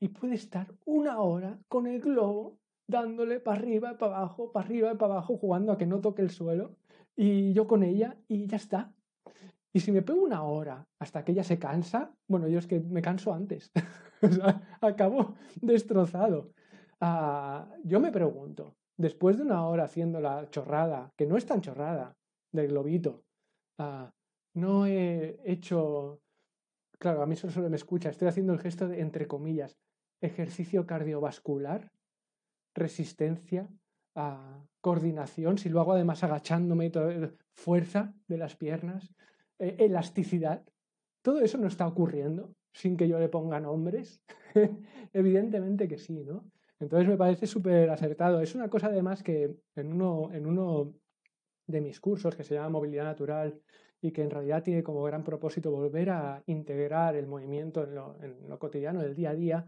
y puede estar una hora con el globo dándole para arriba para abajo, para arriba y para abajo, jugando a que no toque el suelo y yo con ella y ya está. Y si me pego una hora hasta que ella se cansa, bueno, yo es que me canso antes, acabo destrozado. Uh, yo me pregunto, después de una hora haciendo la chorrada, que no es tan chorrada, del globito, uh, no he hecho, claro, a mí solo me escucha, estoy haciendo el gesto de, entre comillas, ejercicio cardiovascular, resistencia, coordinación, si lo hago además agachándome, fuerza de las piernas, eh, elasticidad, todo eso no está ocurriendo sin que yo le ponga nombres. Evidentemente que sí, ¿no? Entonces me parece súper acertado. Es una cosa además que en uno, en uno de mis cursos que se llama Movilidad Natural y que en realidad tiene como gran propósito volver a integrar el movimiento en lo, en lo cotidiano del día a día,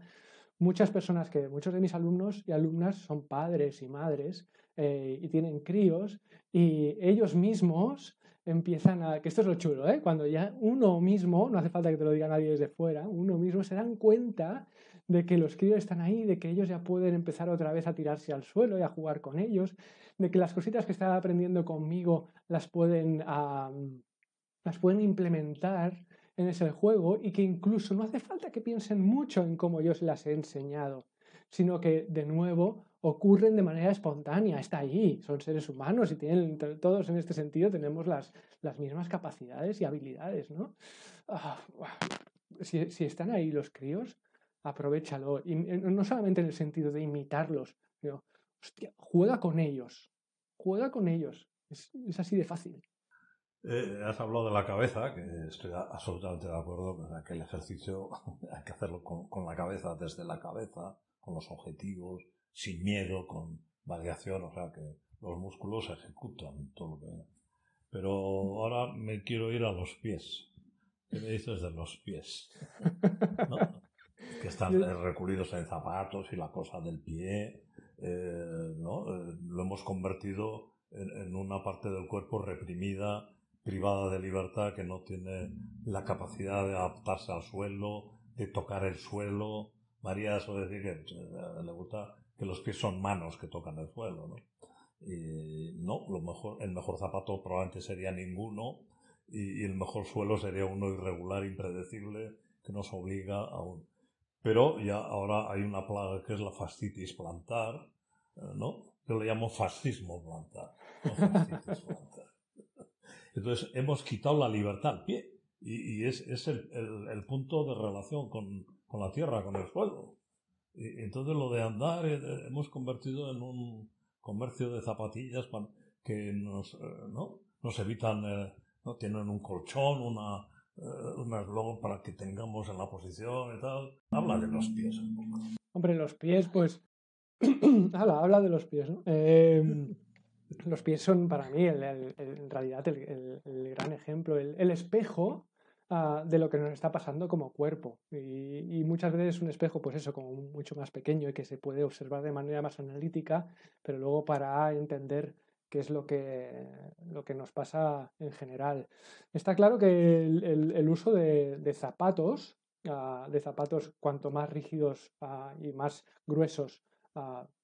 muchas personas que, muchos de mis alumnos y alumnas son padres y madres eh, y tienen críos y ellos mismos empiezan a, que esto es lo chulo, ¿eh? cuando ya uno mismo, no hace falta que te lo diga nadie desde fuera, uno mismo se dan cuenta de que los críos están ahí, de que ellos ya pueden empezar otra vez a tirarse al suelo y a jugar con ellos, de que las cositas que están aprendiendo conmigo las pueden, las pueden implementar en ese juego y que incluso no hace falta que piensen mucho en cómo yo se las he enseñado, sino que de nuevo ocurren de manera espontánea, está allí, son seres humanos y tienen, todos en este sentido tenemos las, las mismas capacidades y habilidades, ¿no? Ah, si, si, están ahí los críos, aprovechalo, y no solamente en el sentido de imitarlos, sino, juega con ellos, juega con ellos, es, es así de fácil. Eh, has hablado de la cabeza, que estoy absolutamente de acuerdo que el ejercicio hay que hacerlo con, la cabeza, desde la cabeza, con los objetivos, sin miedo, con variación, o sea que los músculos ejecutan todo lo que. Pero ahora me quiero ir a los pies. ¿Qué me dices de los pies? Que están recurridos en zapatos y la cosa del pie, eh, ¿no? Eh, lo hemos convertido en una parte del cuerpo reprimida privada de libertad, que no tiene la capacidad de adaptarse al suelo, de tocar el suelo. María suele decir que eh, le gusta que los pies son manos que tocan el suelo, ¿no? Y no, lo mejor, el mejor zapato probablemente sería ninguno y, el mejor suelo sería uno irregular, impredecible, que nos obliga a un... Pero ya ahora hay una plaga que es la fascitis plantar, eh, ¿no? Yo le llamo fascismo plantar. fascitis plantar. Entonces hemos quitado la libertad al pie y, es, el, punto de relación con, la tierra, con el suelo. Y, entonces lo de andar eh, hemos convertido en un comercio de zapatillas que nos, eh, ¿no? nos evitan, eh, ¿no? tienen un colchón, una, un para que tengamos en la posición y tal. Habla de los pies un poco. Hombre, los pies, pues... habla, habla de los pies, ¿no? Los pies son para mí en realidad el, gran ejemplo, el, espejo ah, de lo que nos está pasando como cuerpo. Y, muchas veces un espejo, pues eso, como mucho más pequeño y que se puede observar de manera más analítica, pero luego para entender qué es lo que, lo que nos pasa en general. Está claro que el, uso de, zapatos, ah, de zapatos cuanto más rígidos ah, y más gruesos,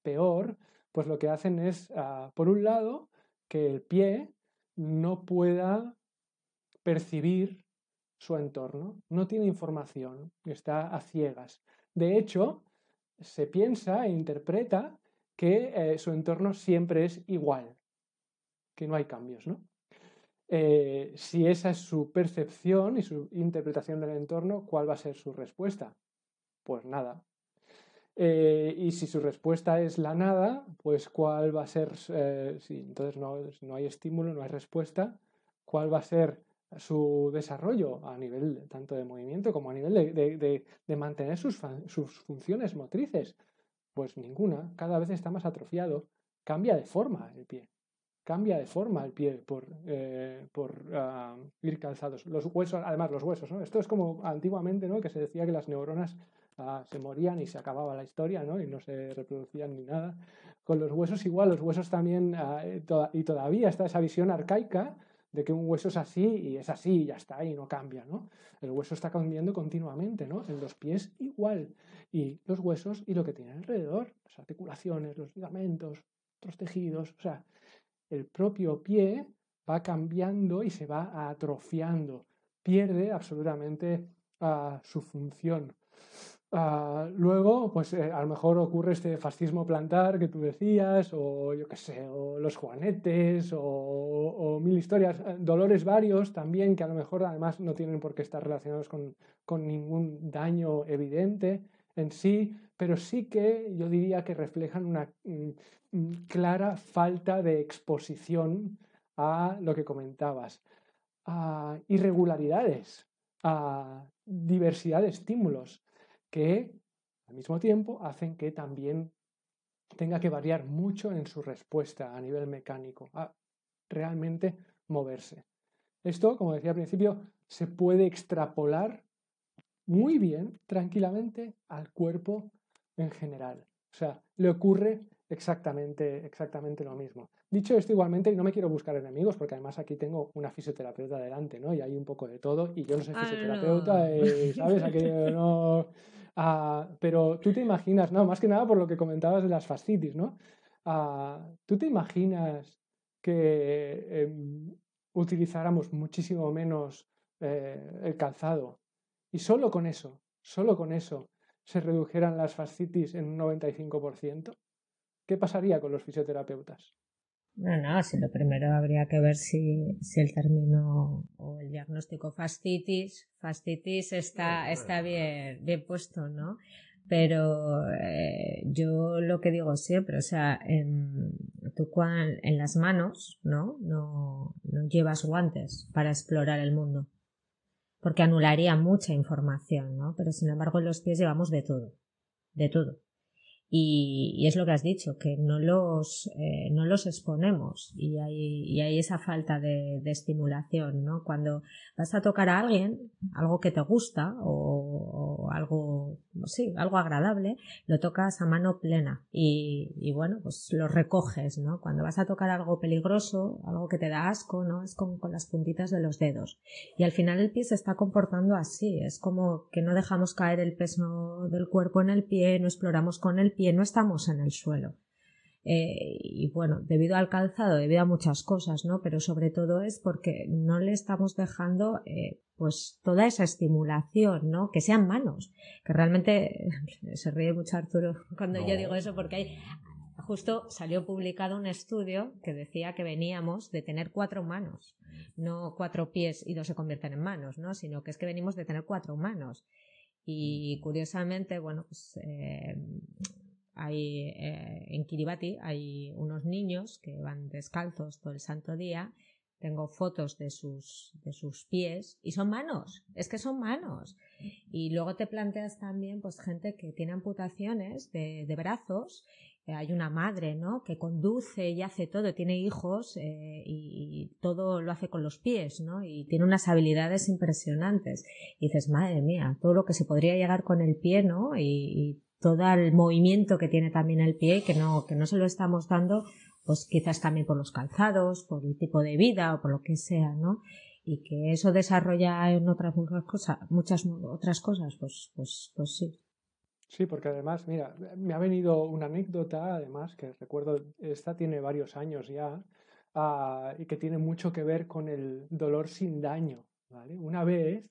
peor, pues lo que hacen es, ah, por un lado, que el pie no pueda percibir su entorno, no tiene información, está a ciegas. De hecho, se piensa e interpreta que eh, su entorno siempre es igual, que no hay cambios, ¿no? Eh, si esa es su percepción y su interpretación del entorno, ¿cuál va a ser su respuesta? Pues nada, eh, y si su respuesta es la nada, pues cuál va a ser, eh, si entonces no, no, hay estímulo, no hay respuesta, cuál va a ser su desarrollo a nivel tanto de movimiento como a nivel de, de, mantener sus, sus, funciones motrices. Pues ninguna, cada vez está más atrofiado, cambia de forma el pie, cambia de forma el pie por, eh, por ah, ir calzados. Los huesos, además los huesos, ¿no? Esto es como antiguamente, ¿no? Que se decía que las neuronas se morían y se acababa la historia, ¿no? Y no se reproducían ni nada. Con los huesos igual, los huesos también, ah, eh, y todavía está esa visión arcaica de que un hueso es así y es así y ya está y no cambia, ¿no? El hueso está cambiando continuamente, ¿no? En los pies igual. Y los huesos y lo que tienen alrededor, las articulaciones, los ligamentos, otros tejidos, o sea, el propio pie va cambiando y se va atrofiando, pierde absolutamente ah, su función. Ah, luego, pues eh, a lo mejor ocurre este fascismo plantar que tú decías, o yo qué sé, o los juanetes, o, mil historias, eh, dolores varios también, que a lo mejor además no tienen por qué estar relacionados con, ningún daño evidente en sí, pero sí que yo diría que reflejan una mm, mm, clara falta de exposición a lo que comentabas, a irregularidades, a diversidad de estímulos que al mismo tiempo hacen que también tenga que variar mucho en su respuesta a nivel mecánico, a realmente moverse. Esto, como decía al principio, se puede extrapolar muy bien, tranquilamente, al cuerpo en general. O sea, le ocurre exactamente, exactamente lo mismo. Dicho esto, igualmente, y no me quiero buscar enemigos, porque además aquí tengo una fisioterapeuta delante, ¿no? Y hay un poco de todo, y yo no soy ah, fisioterapeuta, ¿sabes? Aquí no... Ah, pero tú te imaginas, no, más que nada por lo que comentabas de las fascitis, ¿no? Ah, ¿Tú te imaginas que em, utilizáramos muchísimo menos eh, el calzado y solo con eso, solo con eso, se redujeran las fascitis en un 95%, ¿qué pasaría con los fisioterapeutas? No, no, si lo primero habría que ver si, si el término o el diagnóstico fascitis, fascitis está, está bien, bien puesto, ¿no? Pero eh, yo lo que digo siempre, o sea, en, tú en las manos, ¿no? ¿no? No llevas guantes para explorar el mundo, porque anularía mucha información, ¿no? Pero sin embargo en los pies llevamos de todo, de todo. Y, es lo que has dicho, que no los, eh, no los exponemos y hay, y hay esa falta de, estimulación, ¿no? Cuando vas a tocar a alguien, algo que te gusta o, algo, sí, algo agradable, lo tocas a mano plena y, y, bueno, pues lo recoges, ¿no? Cuando vas a tocar algo peligroso, algo que te da asco, ¿no? Es con, con las puntitas de los dedos. Y al final el pie se está comportando así, es como que no dejamos caer el peso del cuerpo en el pie, no exploramos con el pie, no estamos en el suelo. Eh, y bueno, debido al calzado, debido a muchas cosas, ¿no? Pero sobre todo es porque no le estamos dejando eh, pues toda esa estimulación, ¿no? Que sean manos. Que realmente se ríe mucho Arturo cuando yo digo eso porque hay justo salió publicado un estudio que decía que veníamos de tener cuatro manos, no cuatro pies y dos se convierten en manos, ¿no? Sino que es que venimos de tener cuatro manos. Y curiosamente, bueno, pues eh, hay, eh, en Kiribati hay unos niños que van descalzos todo el santo día. Tengo fotos de sus, de sus pies y son manos, es que son manos. Y luego te planteas también, pues, gente que tiene amputaciones de, de brazos eh, hay una madre, ¿no? Que conduce y hace todo, tiene hijos eh, y, todo lo hace con los pies, ¿no? Y tiene unas habilidades impresionantes. Y dices, madre mía, todo lo que se podría llegar con el pie, ¿no? Y, todo el movimiento que tiene también el pie, que no, que no se lo estamos dando, pues quizás también por los calzados, por el tipo de vida o por lo que sea, ¿no? Y que eso desarrolla en otras muchas cosas, muchas otras cosas, pues, pues, pues sí. Sí, porque además, mira, me ha venido una anécdota, además, que recuerdo, esta tiene varios años ya, ah, y que tiene mucho que ver con el dolor sin daño. ¿vale? Una vez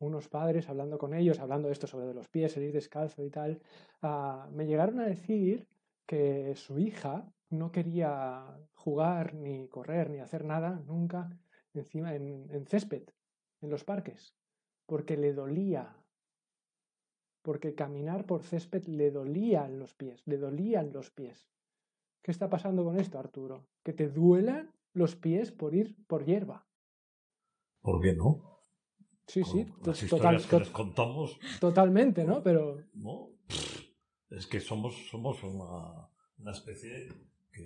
unos padres hablando con ellos, hablando de esto sobre los pies, el ir descalzo y tal, ah, me llegaron a decir que su hija no quería jugar, ni correr, ni hacer nada nunca encima en, en césped, en los parques, porque le dolía, porque caminar por césped le dolían los pies, le dolían los pies. ¿Qué está pasando con esto, Arturo? Que te duelan los pies por ir por hierba. ¿Por qué no? Sí, sí, total, que les contamos. Totalmente, ¿no? Pero. No, es que somos, somos una, una especie que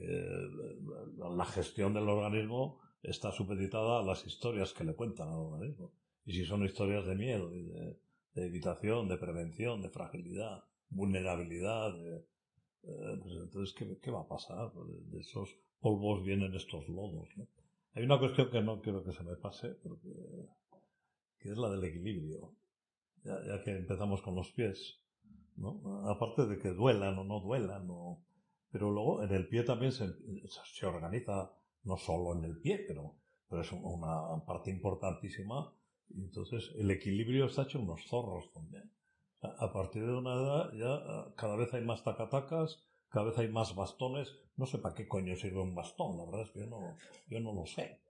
la gestión del organismo está supeditada a las historias que le cuentan al organismo. Y si son historias de miedo y de, evitación, de prevención, de fragilidad, vulnerabilidad, eh, pues entonces, ¿qué, ¿qué, va a pasar? De esos polvos vienen estos lodos. ¿no? Hay una cuestión que no quiero que se me pase, porque que es la del equilibrio, ya, que empezamos con los pies, ¿no? Aparte de que duelan o no duelan, pero luego en el pie también se, organiza, no solo en el pie, pero, pero es una parte importantísima, entonces el equilibrio está hecho unos zorros también. A partir de una edad ya cada vez hay más tacatacas, cada vez hay más bastones. No sé para qué coño sirve un bastón, la verdad es que yo no, yo no lo sé.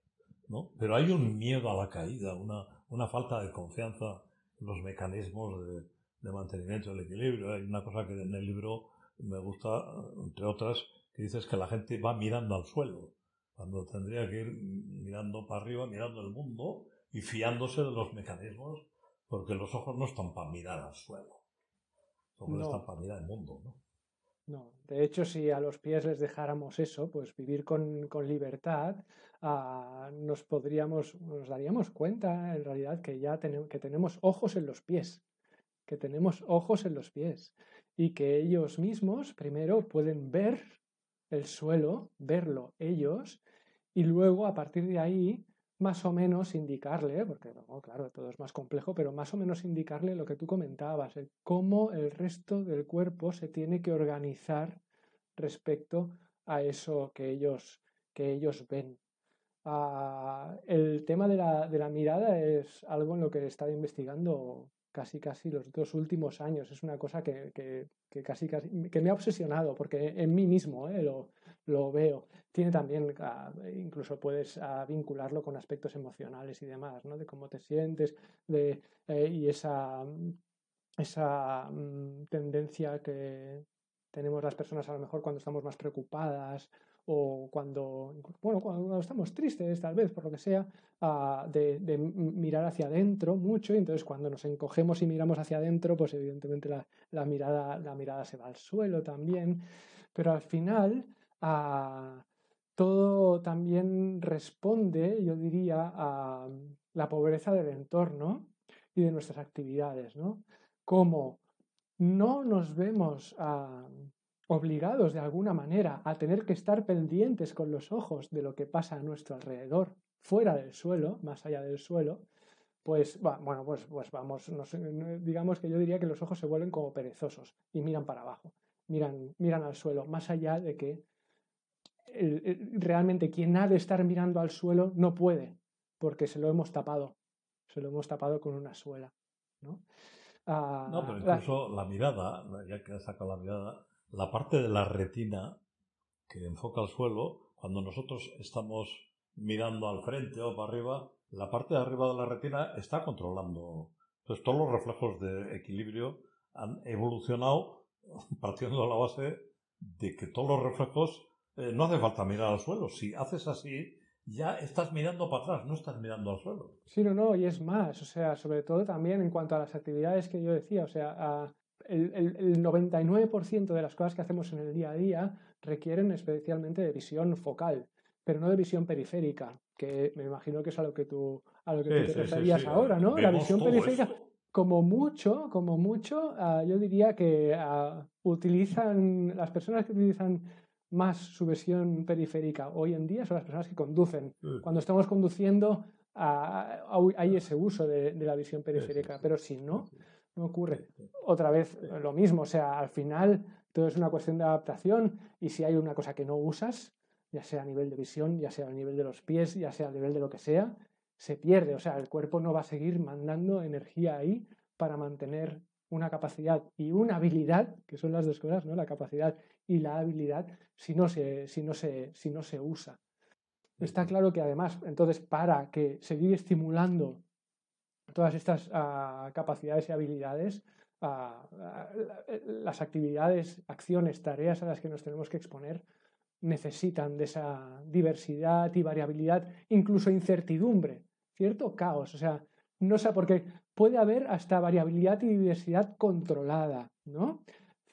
¿no? Pero hay un miedo a la caída, una, una falta de confianza en los mecanismos de, de mantenimiento del equilibrio. Hay una cosa que en el libro me gusta, entre otras, que dices que la gente va mirando al suelo, cuando tendría que ir mirando para arriba, mirando el mundo y fiándose de los mecanismos, porque los ojos no están para mirar al suelo, los están para mirar el mundo, ¿no? No, de hecho, si a los pies les dejáramos eso, pues vivir con, libertad, ah, nos podríamos, nos daríamos cuenta en realidad que ya tenemos, que tenemos ojos en los pies, que tenemos ojos en los pies y que ellos mismos primero pueden ver el suelo, verlo ellos y luego a partir de ahí más o menos indicarle, porque claro, todo es más complejo, pero más o menos indicarle lo que tú comentabas, cómo el resto del cuerpo se tiene que organizar respecto a eso que ellos, que ellos ven. Ah, el tema de la, de la, mirada es algo en lo que he estado investigando casi casi los dos últimos años. Es una cosa que, que, casi, casi que me ha obsesionado porque en mí mismo eh, lo, lo, veo. Tiene también, ah, incluso puedes ah, vincularlo con aspectos emocionales y demás, ¿no? de cómo te sientes de, eh, y esa, esa mm, tendencia que tenemos las personas a lo mejor cuando estamos más preocupadas o cuando, bueno, cuando estamos tristes, tal vez, por lo que sea, ah, de, mirar hacia adentro mucho, y entonces cuando nos encogemos y miramos hacia adentro, pues evidentemente la, mirada, la mirada se va al suelo también, pero al final ah, todo también responde, yo diría, a la pobreza del entorno y de nuestras actividades, ¿no? Como no nos vemos a obligados de alguna manera a tener que estar pendientes con los ojos de lo que pasa a nuestro alrededor, fuera del suelo, más allá del suelo, pues bueno, pues, pues vamos, digamos que yo diría que los ojos se vuelven como perezosos y miran para abajo, miran, miran al suelo, más allá de que realmente quien ha de estar mirando al suelo no puede, porque se lo hemos tapado, se lo hemos tapado con una suela. ¿no? Ah, no, pero incluso la, la mirada, ya que saca la mirada, la parte de la retina que enfoca al suelo, cuando nosotros estamos mirando al frente o para arriba, la parte de arriba de la retina está controlando. Entonces todos los reflejos de equilibrio han evolucionado partiendo de la base de que todos los reflejos eh, no hace falta mirar al suelo. Si haces así, ya estás mirando para atrás, no estás mirando al suelo. Sí, no, no, y es más, o sea, sobre todo también en cuanto a las actividades que yo decía, o sea, a, el, 99% de las cosas que hacemos en el día a día requieren especialmente de visión focal, pero no de visión periférica, que me imagino que es a lo que tú, a lo que te referías ahora, ¿no? La visión periférica, como mucho, como mucho, ah, yo diría que ah, utilizan, las personas que utilizan más su visión periférica hoy en día son las personas que conducen. Cuando estamos conduciendo, ah, hay ese uso de la visión periférica, pero si no, no ocurre. Otra vez lo mismo, o sea, al final todo es una cuestión de adaptación y si hay una cosa que no usas, ya sea a nivel de visión, ya sea a nivel de los pies, ya sea a nivel de lo que sea, se pierde. O sea, el cuerpo no va a seguir mandando energía ahí para mantener una capacidad y una habilidad, que son las dos cosas, ¿no? La capacidad y la habilidad, si no se, si no se, si no se usa. Está claro que además, entonces, para que seguir estimulando todas estas ah, capacidades y habilidades, ah, ah, las actividades, acciones, tareas a las que nos tenemos que exponer necesitan de esa diversidad y variabilidad, incluso incertidumbre, cierto caos, o sea, no sé, porque puede haber hasta variabilidad y diversidad controlada, ¿no?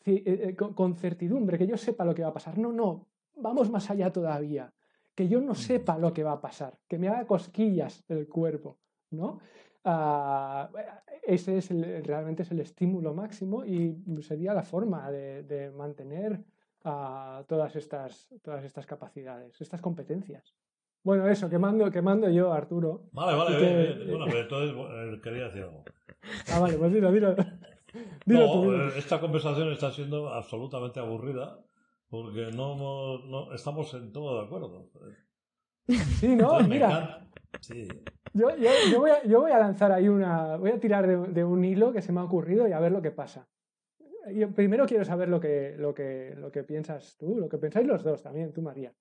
Eh, eh, con certidumbre, que yo sepa lo que va a pasar. No, no, vamos más allá todavía, que yo no sepa lo que va a pasar, que me haga cosquillas el cuerpo, ¿no? Ah, ese es realmente es el estímulo máximo y sería la forma de, mantener ah, todas, estas, todas estas capacidades, estas competencias. Bueno, eso, que mando, que mando yo, Arturo. Vale, vale, bueno, pero entonces quería decir algo. Ah, vale, pues dilo, dilo. no, eh, esta conversación está siendo absolutamente aburrida porque no, no, estamos en todo de acuerdo. Sí, no, mira. Sí. Yo, yo, voy a, yo, voy a, lanzar ahí una. Voy a tirar de, un hilo que se me ha ocurrido y a ver lo que pasa. Yo primero quiero saber lo que, lo, que, lo que piensas tú, lo que pensáis los dos también, tú, María.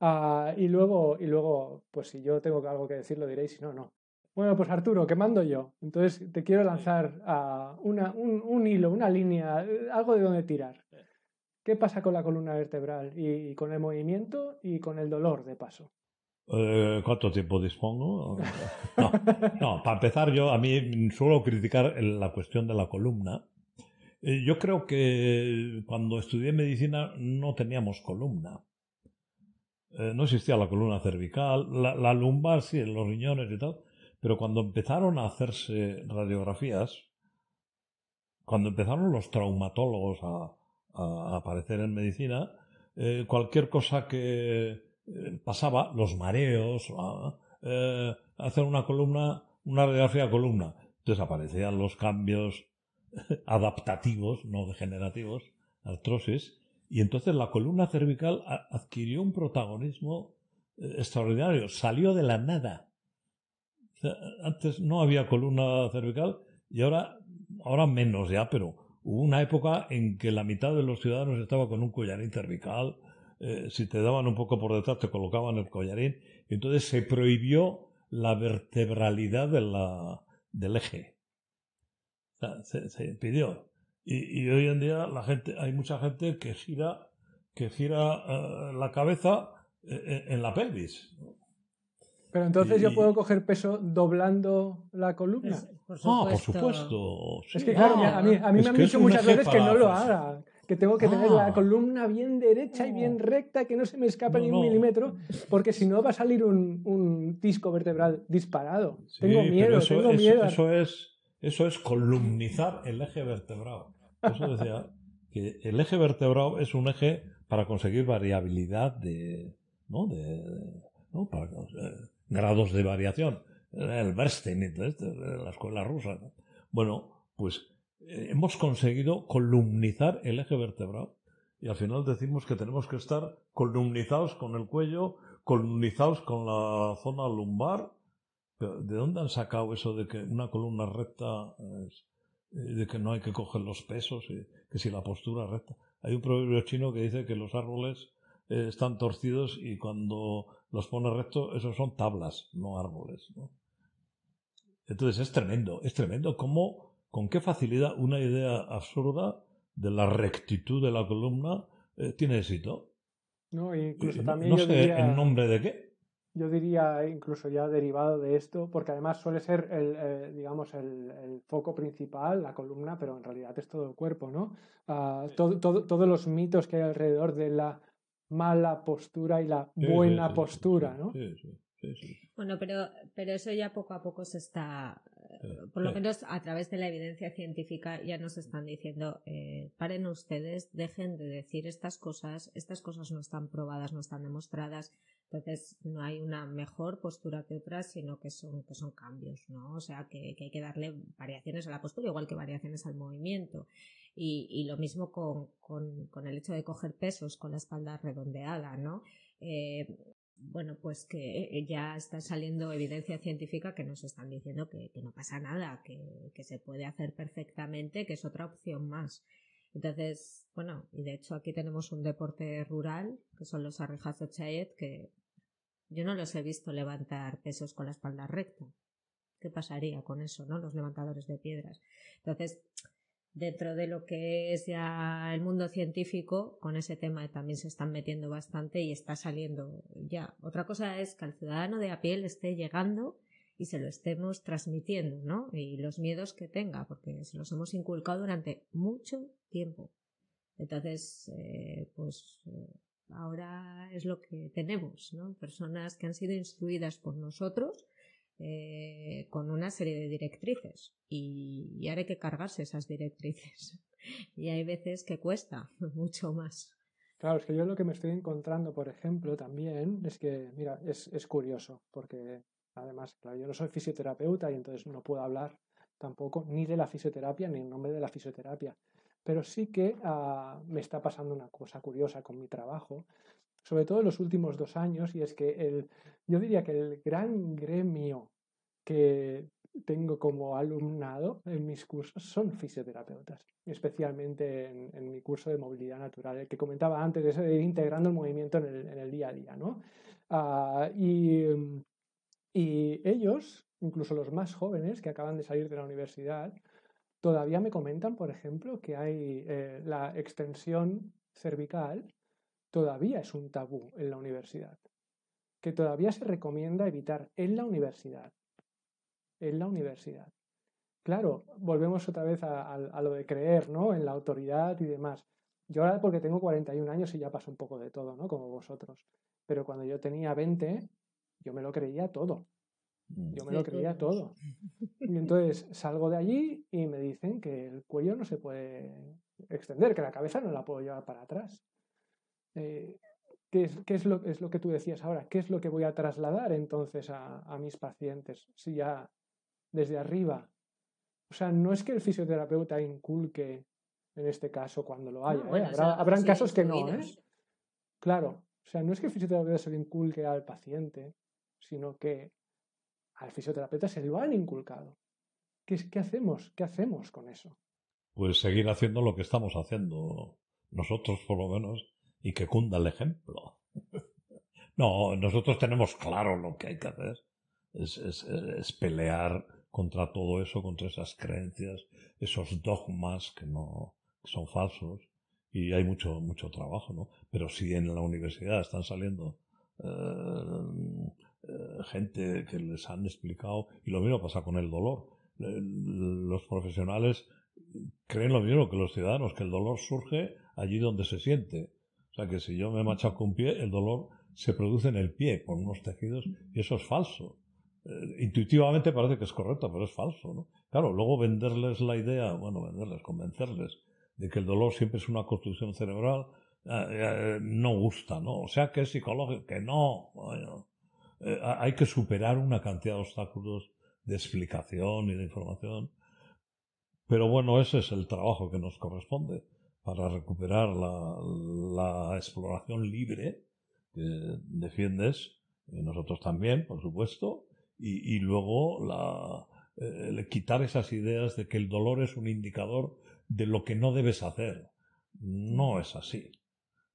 Ah, y, luego, y luego, pues si yo tengo algo que decir, lo diréis, si no, no. Bueno, pues Arturo, ¿qué mando yo? Entonces te quiero lanzar a una, un, hilo, una línea, algo de donde tirar. ¿Qué pasa con la columna vertebral y, con el movimiento y con el dolor de paso? Eh, ¿Cuánto tiempo dispongo? No, no, para empezar yo, a mí suelo criticar la cuestión de la columna. Eh, yo creo que cuando estudié medicina no teníamos columna. Eh, no existía la columna cervical, la, lumbar sí, los riñones y tal, pero cuando empezaron a hacerse radiografías, cuando empezaron los traumatólogos a, a aparecer en medicina, cualquier cosa que eh, pasaba los mareos, eh, hacer una columna, una radiografía columna. Entonces aparecían los cambios adaptativos, no degenerativos, artrosis, y entonces la columna cervical adquirió un protagonismo eh, extraordinario, salió de la nada. antes no había columna cervical y ahora, ahora menos ya, pero hubo una época en que la mitad de los ciudadanos estaba con un collarín cervical, eh, si te daban un poco por detrás te colocaban el collarín. Y entonces se prohibió la vertebralidad de la, del eje. se, se, impidió. Y, y, hoy en día la gente, hay mucha gente que gira, que gira eh, la cabeza eh, en la pelvis. Pero entonces yo puedo coger peso doblando la columna. Por ah, por supuesto. Es que claro, a mí, a mí me han dicho muchas veces que no lo haga que tengo que tener la ah. columna bien derecha y bien recta, que no se me escape ni un milímetro, porque si no va a salir un, un disco vertebral disparado. tengo miedo, eso, tengo miedo. Eso es, eso es columnizar el eje vertebrado. Eso decía que el eje vertebrado es un eje para conseguir variabilidad de, ¿no? de, ¿no? Para, eh, grados de variación. El Bernstein, la escuela rusa. Bueno, pues eh, hemos conseguido columnizar el eje vertebral. Y al final decimos que tenemos que estar columnizados con el cuello, columnizados con la zona lumbar. ¿De dónde han sacado eso de que una columna recta es, eh, de que no hay que coger los pesos y que si la postura es recta? Hay un proverbio chino que dice que los árboles eh, están torcidos y cuando los pone recto, esos son tablas, no árboles. Entonces es tremendo, es tremendo cómo con qué facilidad una idea absurda de la rectitud de la columna eh, tiene éxito. No, incluso también no sé en nombre de qué. Yo diría incluso ya derivado de esto, porque además suele ser el, eh, digamos, el, foco principal, la columna, pero en realidad es todo el cuerpo, ¿no? Ah, todos los mitos que hay alrededor de la mala postura y la buena postura, ¿no? Sí, sí. Bueno, pero, pero eso ya poco a poco se está, eh, por lo menos a través de la evidencia científica ya nos están diciendo, eh, paren ustedes, dejen de decir estas cosas, estas cosas no están probadas, no están demostradas, entonces no hay una mejor postura que otra, sino que son, que son cambios, ¿no? O sea, que, hay que darle variaciones a la postura, igual que variaciones al movimiento. Y, y lo mismo con, con, con, el hecho de coger pesos con la espalda redondeada, ¿no? Eh, bueno, pues que eh, ya está saliendo evidencia científica que nos están diciendo que, no pasa nada, que, se puede hacer perfectamente, que es otra opción más. Entonces, bueno, y de hecho aquí tenemos un deporte rural, que son los arrejas Chayet, que yo no los he visto levantar pesos con la espalda recta. ¿Qué pasaría con eso, no? Los levantadores de piedras. Entonces, dentro de lo que es ya el mundo científico, con ese tema también se están metiendo bastante y está saliendo ya. Otra cosa es que al ciudadano de a pie le esté llegando y se lo estemos transmitiendo, ¿no? Y los miedos que tenga, porque se los hemos inculcado durante mucho tiempo. Entonces, eh, pues eh, ahora es lo que tenemos, ¿no? Personas que han sido instruidas por nosotros eh, con una serie de directrices y, ahora hay que cargarse esas directrices. y hay veces que cuesta mucho más. Claro, es que yo lo que me estoy encontrando, por ejemplo, también es que, mira, es, es curioso, porque además, claro, yo no soy fisioterapeuta y entonces no puedo hablar tampoco ni de la fisioterapia ni en nombre de la fisioterapia. Pero sí que ah, me está pasando una cosa curiosa con mi trabajo, sobre todo en los últimos dos años, y es que el, yo diría que el gran gremio que tengo como alumnado en mis cursos son fisioterapeutas, especialmente en, mi curso de movilidad natural, el que comentaba antes, de ir integrando el movimiento en el, día a día. ¿no? Ah, y, y, ellos incluso los más jóvenes que acaban de salir de la universidad, todavía me comentan, por ejemplo, que hay eh, la extensión cervical, todavía es un tabú en la universidad, que todavía se recomienda evitar en la universidad, en la universidad. Claro, volvemos otra vez a, a lo de creer, ¿no? En la autoridad y demás. Yo ahora porque tengo 41 años y ya paso un poco de todo, ¿no? Como vosotros. Pero cuando yo tenía 20, yo me lo creía todo. Mm. Yo me lo creía todo. Y entonces salgo de allí y me dicen que el cuello no se puede extender, que la cabeza no la puedo llevar para atrás. Eh, ¿qué, es, lo, es, lo, que tú decías ahora? ¿Qué es lo que voy a trasladar entonces a, mis pacientes? Si ya desde arriba. O sea, no es que el fisioterapeuta inculque, en este caso, cuando lo haya. ¿eh? habrán casos que no. ¿eh? Claro. O sea, no es que el fisioterapeuta se lo inculque al paciente, sino que al fisioterapeuta se lo han inculcado. ¿Qué, ¿Qué, hacemos? ¿Qué hacemos con eso? Pues seguir haciendo lo que estamos haciendo nosotros, por lo menos, y que cunda el ejemplo. no, nosotros tenemos claro lo que hay que hacer. Es, es, pelear contra todo eso, contra esas creencias, esos dogmas que no son falsos. Y hay mucho, mucho trabajo, ¿no? Pero si en la universidad están saliendo eh, eh, gente que les han explicado, y lo mismo pasa con el dolor. Los profesionales creen lo mismo que los ciudadanos, que el dolor surge allí donde se siente. O sea que si yo me machaco un pie, el dolor se produce en el pie, por unos tejidos, y eso es falso. Eh, intuitivamente parece que es correcto, pero es falso, ¿no? Claro, luego venderles la idea, bueno, venderles, convencerles de que el dolor siempre es una construcción cerebral, no gusta, ¿no? O sea que es psicológico, que no. Eh, hay que superar una cantidad de obstáculos de explicación y de información. Pero bueno, ese es el trabajo que nos corresponde para recuperar la, exploración libre que defiendes, y nosotros también, por supuesto, y, luego la, eh, quitar esas ideas de que el dolor es un indicador de lo que no debes hacer. No es así.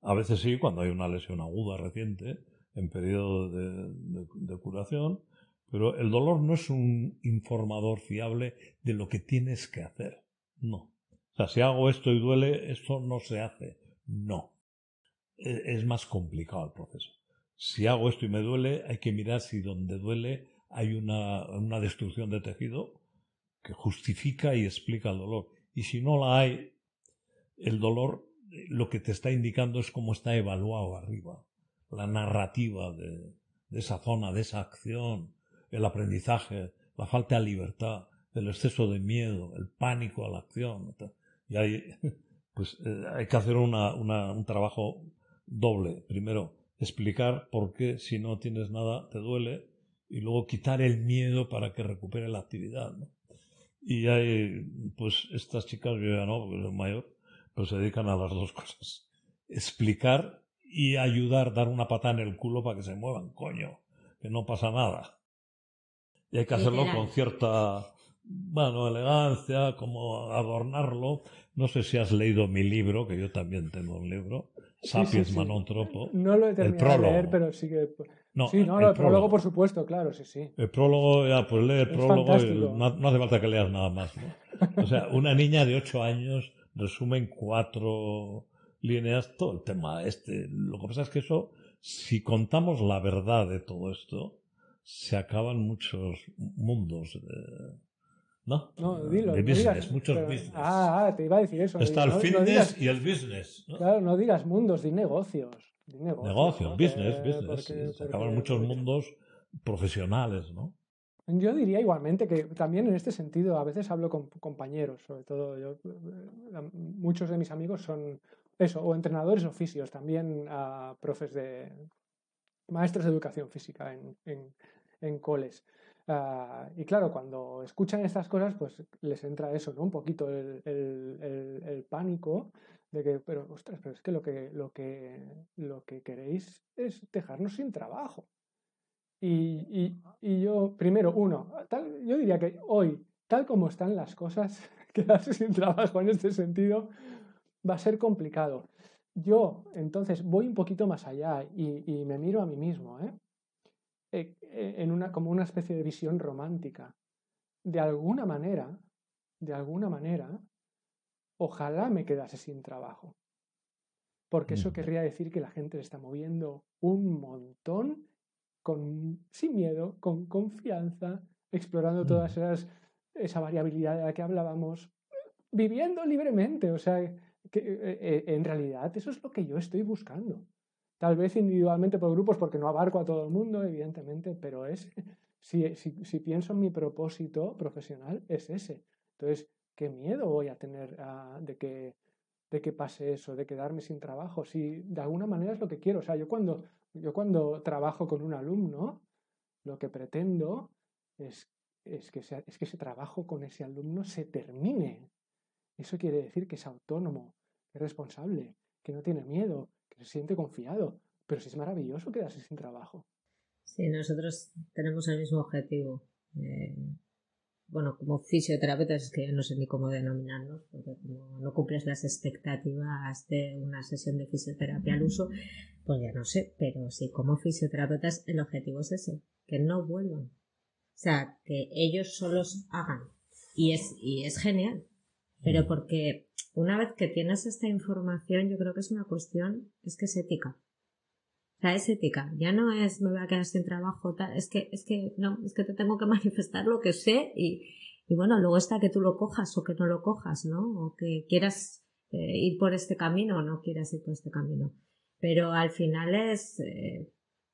A veces sí, cuando hay una lesión aguda reciente, en periodo de, curación, pero el dolor no es un informador fiable de lo que tienes que hacer. No. O sea, si hago esto y duele, esto no se hace. No. E, es más complicado el proceso. Si hago esto y me duele, hay que mirar si donde duele hay una, una destrucción de tejido que justifica y explica el dolor. Y si no la hay, el dolor lo que te está indicando es cómo está evaluado arriba la narrativa de, esa zona, de esa acción, el aprendizaje, la falta de libertad, el exceso de miedo, el pánico a la acción. Y hay, pues, eh, hay que hacer un trabajo doble. Primero, explicar por qué si no tienes nada te duele y luego quitar el miedo para que recupere la actividad. Y hay, pues estas chicas, yo ya no, porque soy mayor, pues se dedican a las dos cosas. Explicar y ayudar, dar una patada en el culo para que se muevan, coño, que no pasa nada. Y hay que hacerlo con cierta, bueno, elegancia, como adornarlo. No sé si has leído mi libro, que yo también tengo un libro, Sapiens sí, Manontropo. No lo he terminado de leer, pero sí que... No, sí, no, el, prólogo, por supuesto, claro, sí, sí. El prólogo, ya, pues lee el prólogo y no, no, hace falta que leas nada más, ¿no? O sea, una niña de ocho años resume en cuatro líneas todo el tema este. Lo que pasa es que eso, si contamos la verdad de todo esto, se acaban muchos mundos de, ¿no? No, dilo. De business, muchos business. Ah, ah, te iba a decir eso. Está el fitness y el business. Claro, no digas mundos, di negocios. Di negocios, business, business. se acaban muchos mundos profesionales, ¿no? Yo diría igualmente que también en este sentido, a veces hablo con compañeros, sobre todo yo, muchos de mis amigos son eso, o entrenadores oficios, también a profes de maestros de educación física en, en, coles. Ah, y claro, cuando escuchan estas cosas, pues les entra eso, ¿no? Un poquito el, el, pánico de que, pero ostras, pero es que lo que, lo que, lo que queréis es dejarnos sin trabajo. Y, y, y yo, primero, uno, tal, yo diría que hoy, tal como están las cosas, quedarse sin trabajo en este sentido, va a ser complicado. Yo, entonces, voy un poquito más allá y, me miro a mí mismo. ¿eh? Eh, eh, en una, como una especie de visión romántica. De alguna manera, de alguna manera, ojalá me quedase sin trabajo. Porque eso querría decir que la gente se está moviendo un montón, con, sin miedo, con confianza, explorando todas esas, esa variabilidad de la que hablábamos, viviendo libremente. O sea, que eh, en realidad eso es lo que yo estoy buscando. Tal vez individualmente por grupos, porque no abarco a todo el mundo, evidentemente, pero es, si, si, si pienso en mi propósito profesional, es ese. Entonces, ¿qué miedo voy a tener ah, de, que, de que pase eso, de quedarme sin trabajo? Si de alguna manera es lo que quiero. O sea, yo cuando, yo cuando trabajo con un alumno, lo que pretendo es, es, que, es que ese trabajo con ese alumno se termine. Eso quiere decir que es autónomo, es responsable, que no tiene miedo, se siente confiado. Pero si es maravilloso quedarse sin trabajo. Sí, nosotros tenemos el mismo objetivo. Eh, bueno, como fisioterapeutas es que yo no sé ni cómo denominarnos, porque como no cumples las expectativas de una sesión de fisioterapia al uso, pues ya no sé, pero sí, como fisioterapeutas el objetivo es ese, que no vuelvan. O sea, que ellos solos hagan. Y es, y es genial. Pero porque una vez que tienes esta información, yo creo que es una cuestión, es que es ética sea, es ética. Ya no es me voy a quedar sin trabajo, tal. Es que, es que, no, es que te tengo que manifestar lo que sé y, y bueno, luego está que tú lo cojas o que no lo cojas, ¿no? O que quieras eh, ir por este camino o no quieras ir por este camino. Pero al final es, eh,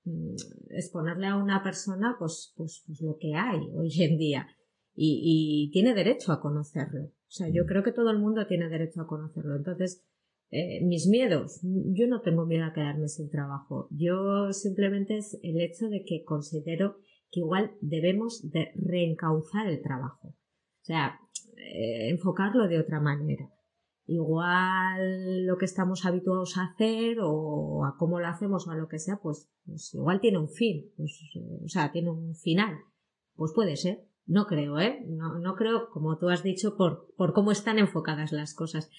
mm, exponerle a una persona pues, pues, pues lo que hay hoy en día. Y, y tiene derecho a conocerlo. O sea, yo creo que todo el mundo tiene derecho a conocerlo. Entonces, eh, mis miedos. Yo no tengo miedo a quedarme sin trabajo. Yo simplemente es el hecho de que considero que igual debemos de reencauzar el trabajo. O sea, eh, enfocarlo de otra manera. Igual lo que estamos habituados a hacer o a cómo lo hacemos o a lo que sea, pues, pues igual tiene un fin. Pues, eh, o sea, tiene un final. Pues puede ser. No creo, ¿eh? No, no creo, como tú has dicho, por, por cómo están enfocadas las cosas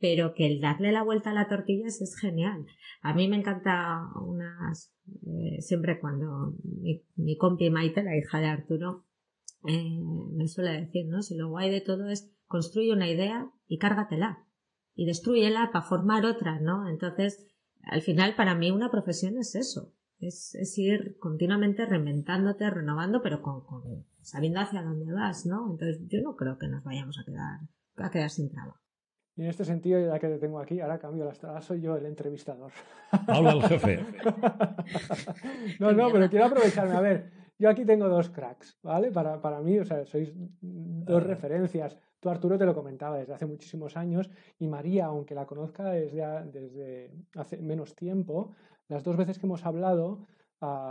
pero que el darle la vuelta a la tortilla es genial. A mí me encanta unas, eh, siempre cuando mi, mi, compi Maite, la hija de Arturo, eh, me suele decir, ¿no? Si lo guay de todo es construye una idea y cárgatela y destruyela para formar otra, ¿no? Entonces, al final para mí una profesión es eso, es, es ir continuamente reinventándote, renovando, pero con, con, sabiendo hacia dónde vas, ¿no? Entonces yo no creo que nos vayamos a quedar, a quedar sin trabajo. Y en este sentido, ya que te tengo aquí, ahora cambio la estrada, soy yo el entrevistador. Habla el jefe. no, no, pero quiero aprovecharme. A ver, yo aquí tengo dos cracks, ¿vale? Para, para mí, o sea, sois dos referencias. Tú, Arturo, te lo comentaba desde hace muchísimos años y María, aunque la conozca desde, desde hace menos tiempo, las dos veces que hemos hablado,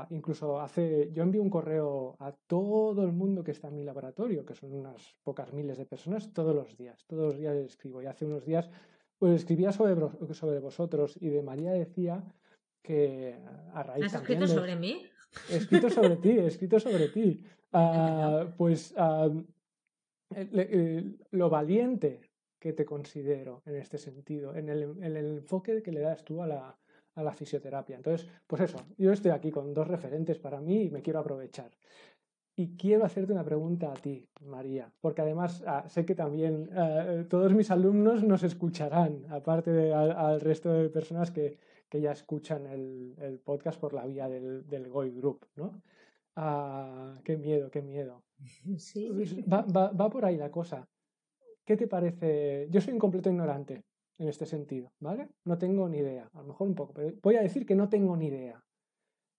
incluso hace, yo envío un correo a todo el mundo que está en mi laboratorio, que son unas pocas miles de personas, todos los días, todos los días escribo. Y hace unos días, pues escribía sobre, sobre vosotros y de María decía que a raíz ¿Has escrito sobre mí? He escrito sobre ti, he escrito sobre ti. Ah, pues ah, lo valiente que te considero en este sentido, en el, en el enfoque que le das tú a la, a la fisioterapia. Entonces, pues eso, yo estoy aquí con dos referentes para mí y me quiero aprovechar. Y quiero hacerte una pregunta a ti, María, porque además ah, sé que también ah, todos mis alumnos nos escucharán, aparte del al, resto de personas que, que ya escuchan el, el, podcast por la vía del, del GOI Group, ¿no? Ah, qué miedo, qué miedo. Sí. Va, va, va por ahí la cosa. ¿Qué te parece? Yo soy un completo ignorante en este sentido, ¿vale? No tengo ni idea, a lo mejor un poco, pero voy a decir que no tengo ni idea.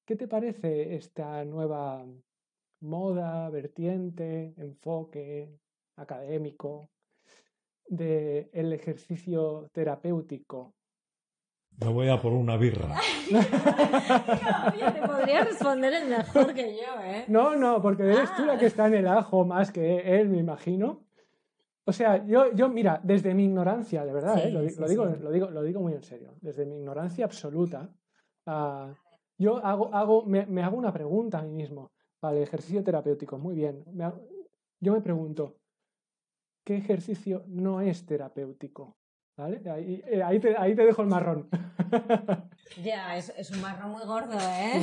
¿Qué te parece esta nueva moda, vertiente, enfoque académico del el ejercicio terapéutico? Me voy a por una birra. no, te podría responder el mejor que yo, ¿eh? No, no, porque eres tú la que está en el ajo más que él, me imagino. O sea, yo, yo, mira, desde mi ignorancia, de verdad, ¿eh? lo, sí, lo, digo, sí. lo, digo, lo digo muy en serio, desde mi ignorancia absoluta, uh, yo hago, hago, me, me, hago una pregunta a mí mismo. Vale, ejercicio terapéutico, muy bien. Me hago, yo me pregunto, ¿qué ejercicio no es terapéutico? ¿Vale? Ahí, eh, ahí, te, ahí te dejo el marrón. Ya, es, es un marrón muy gordo, ¿eh?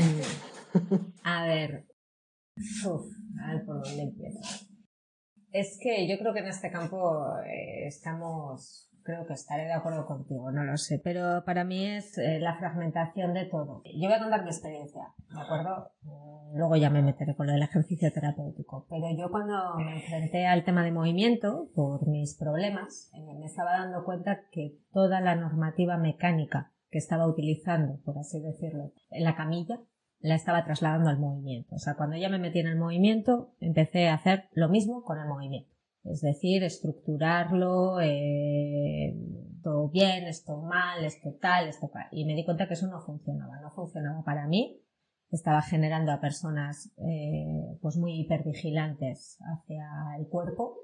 a ver, Uf, a ver por dónde empiezo. Es que yo creo que en este campo eh, estamos creo que estaré de acuerdo contigo, no lo sé, pero para mí es eh, la fragmentación de todo. Yo voy a contar mi experiencia, ¿de acuerdo? Mm, luego ya me meteré con lo del ejercicio terapéutico, pero yo cuando me enfrenté al tema de movimiento por mis problemas, eh, me estaba dando cuenta que toda la normativa mecánica que estaba utilizando, por así decirlo, en la camilla, la estaba trasladando al movimiento. O sea, cuando ya me metí en el movimiento, empecé a hacer lo mismo con el movimiento es decir, estructurarlo, eh, todo bien, esto mal, esto tal, esto tal. Y me di cuenta que eso no funcionaba, no funcionaba para mí. Estaba generando a personas eh, pues muy hipervigilantes hacia el cuerpo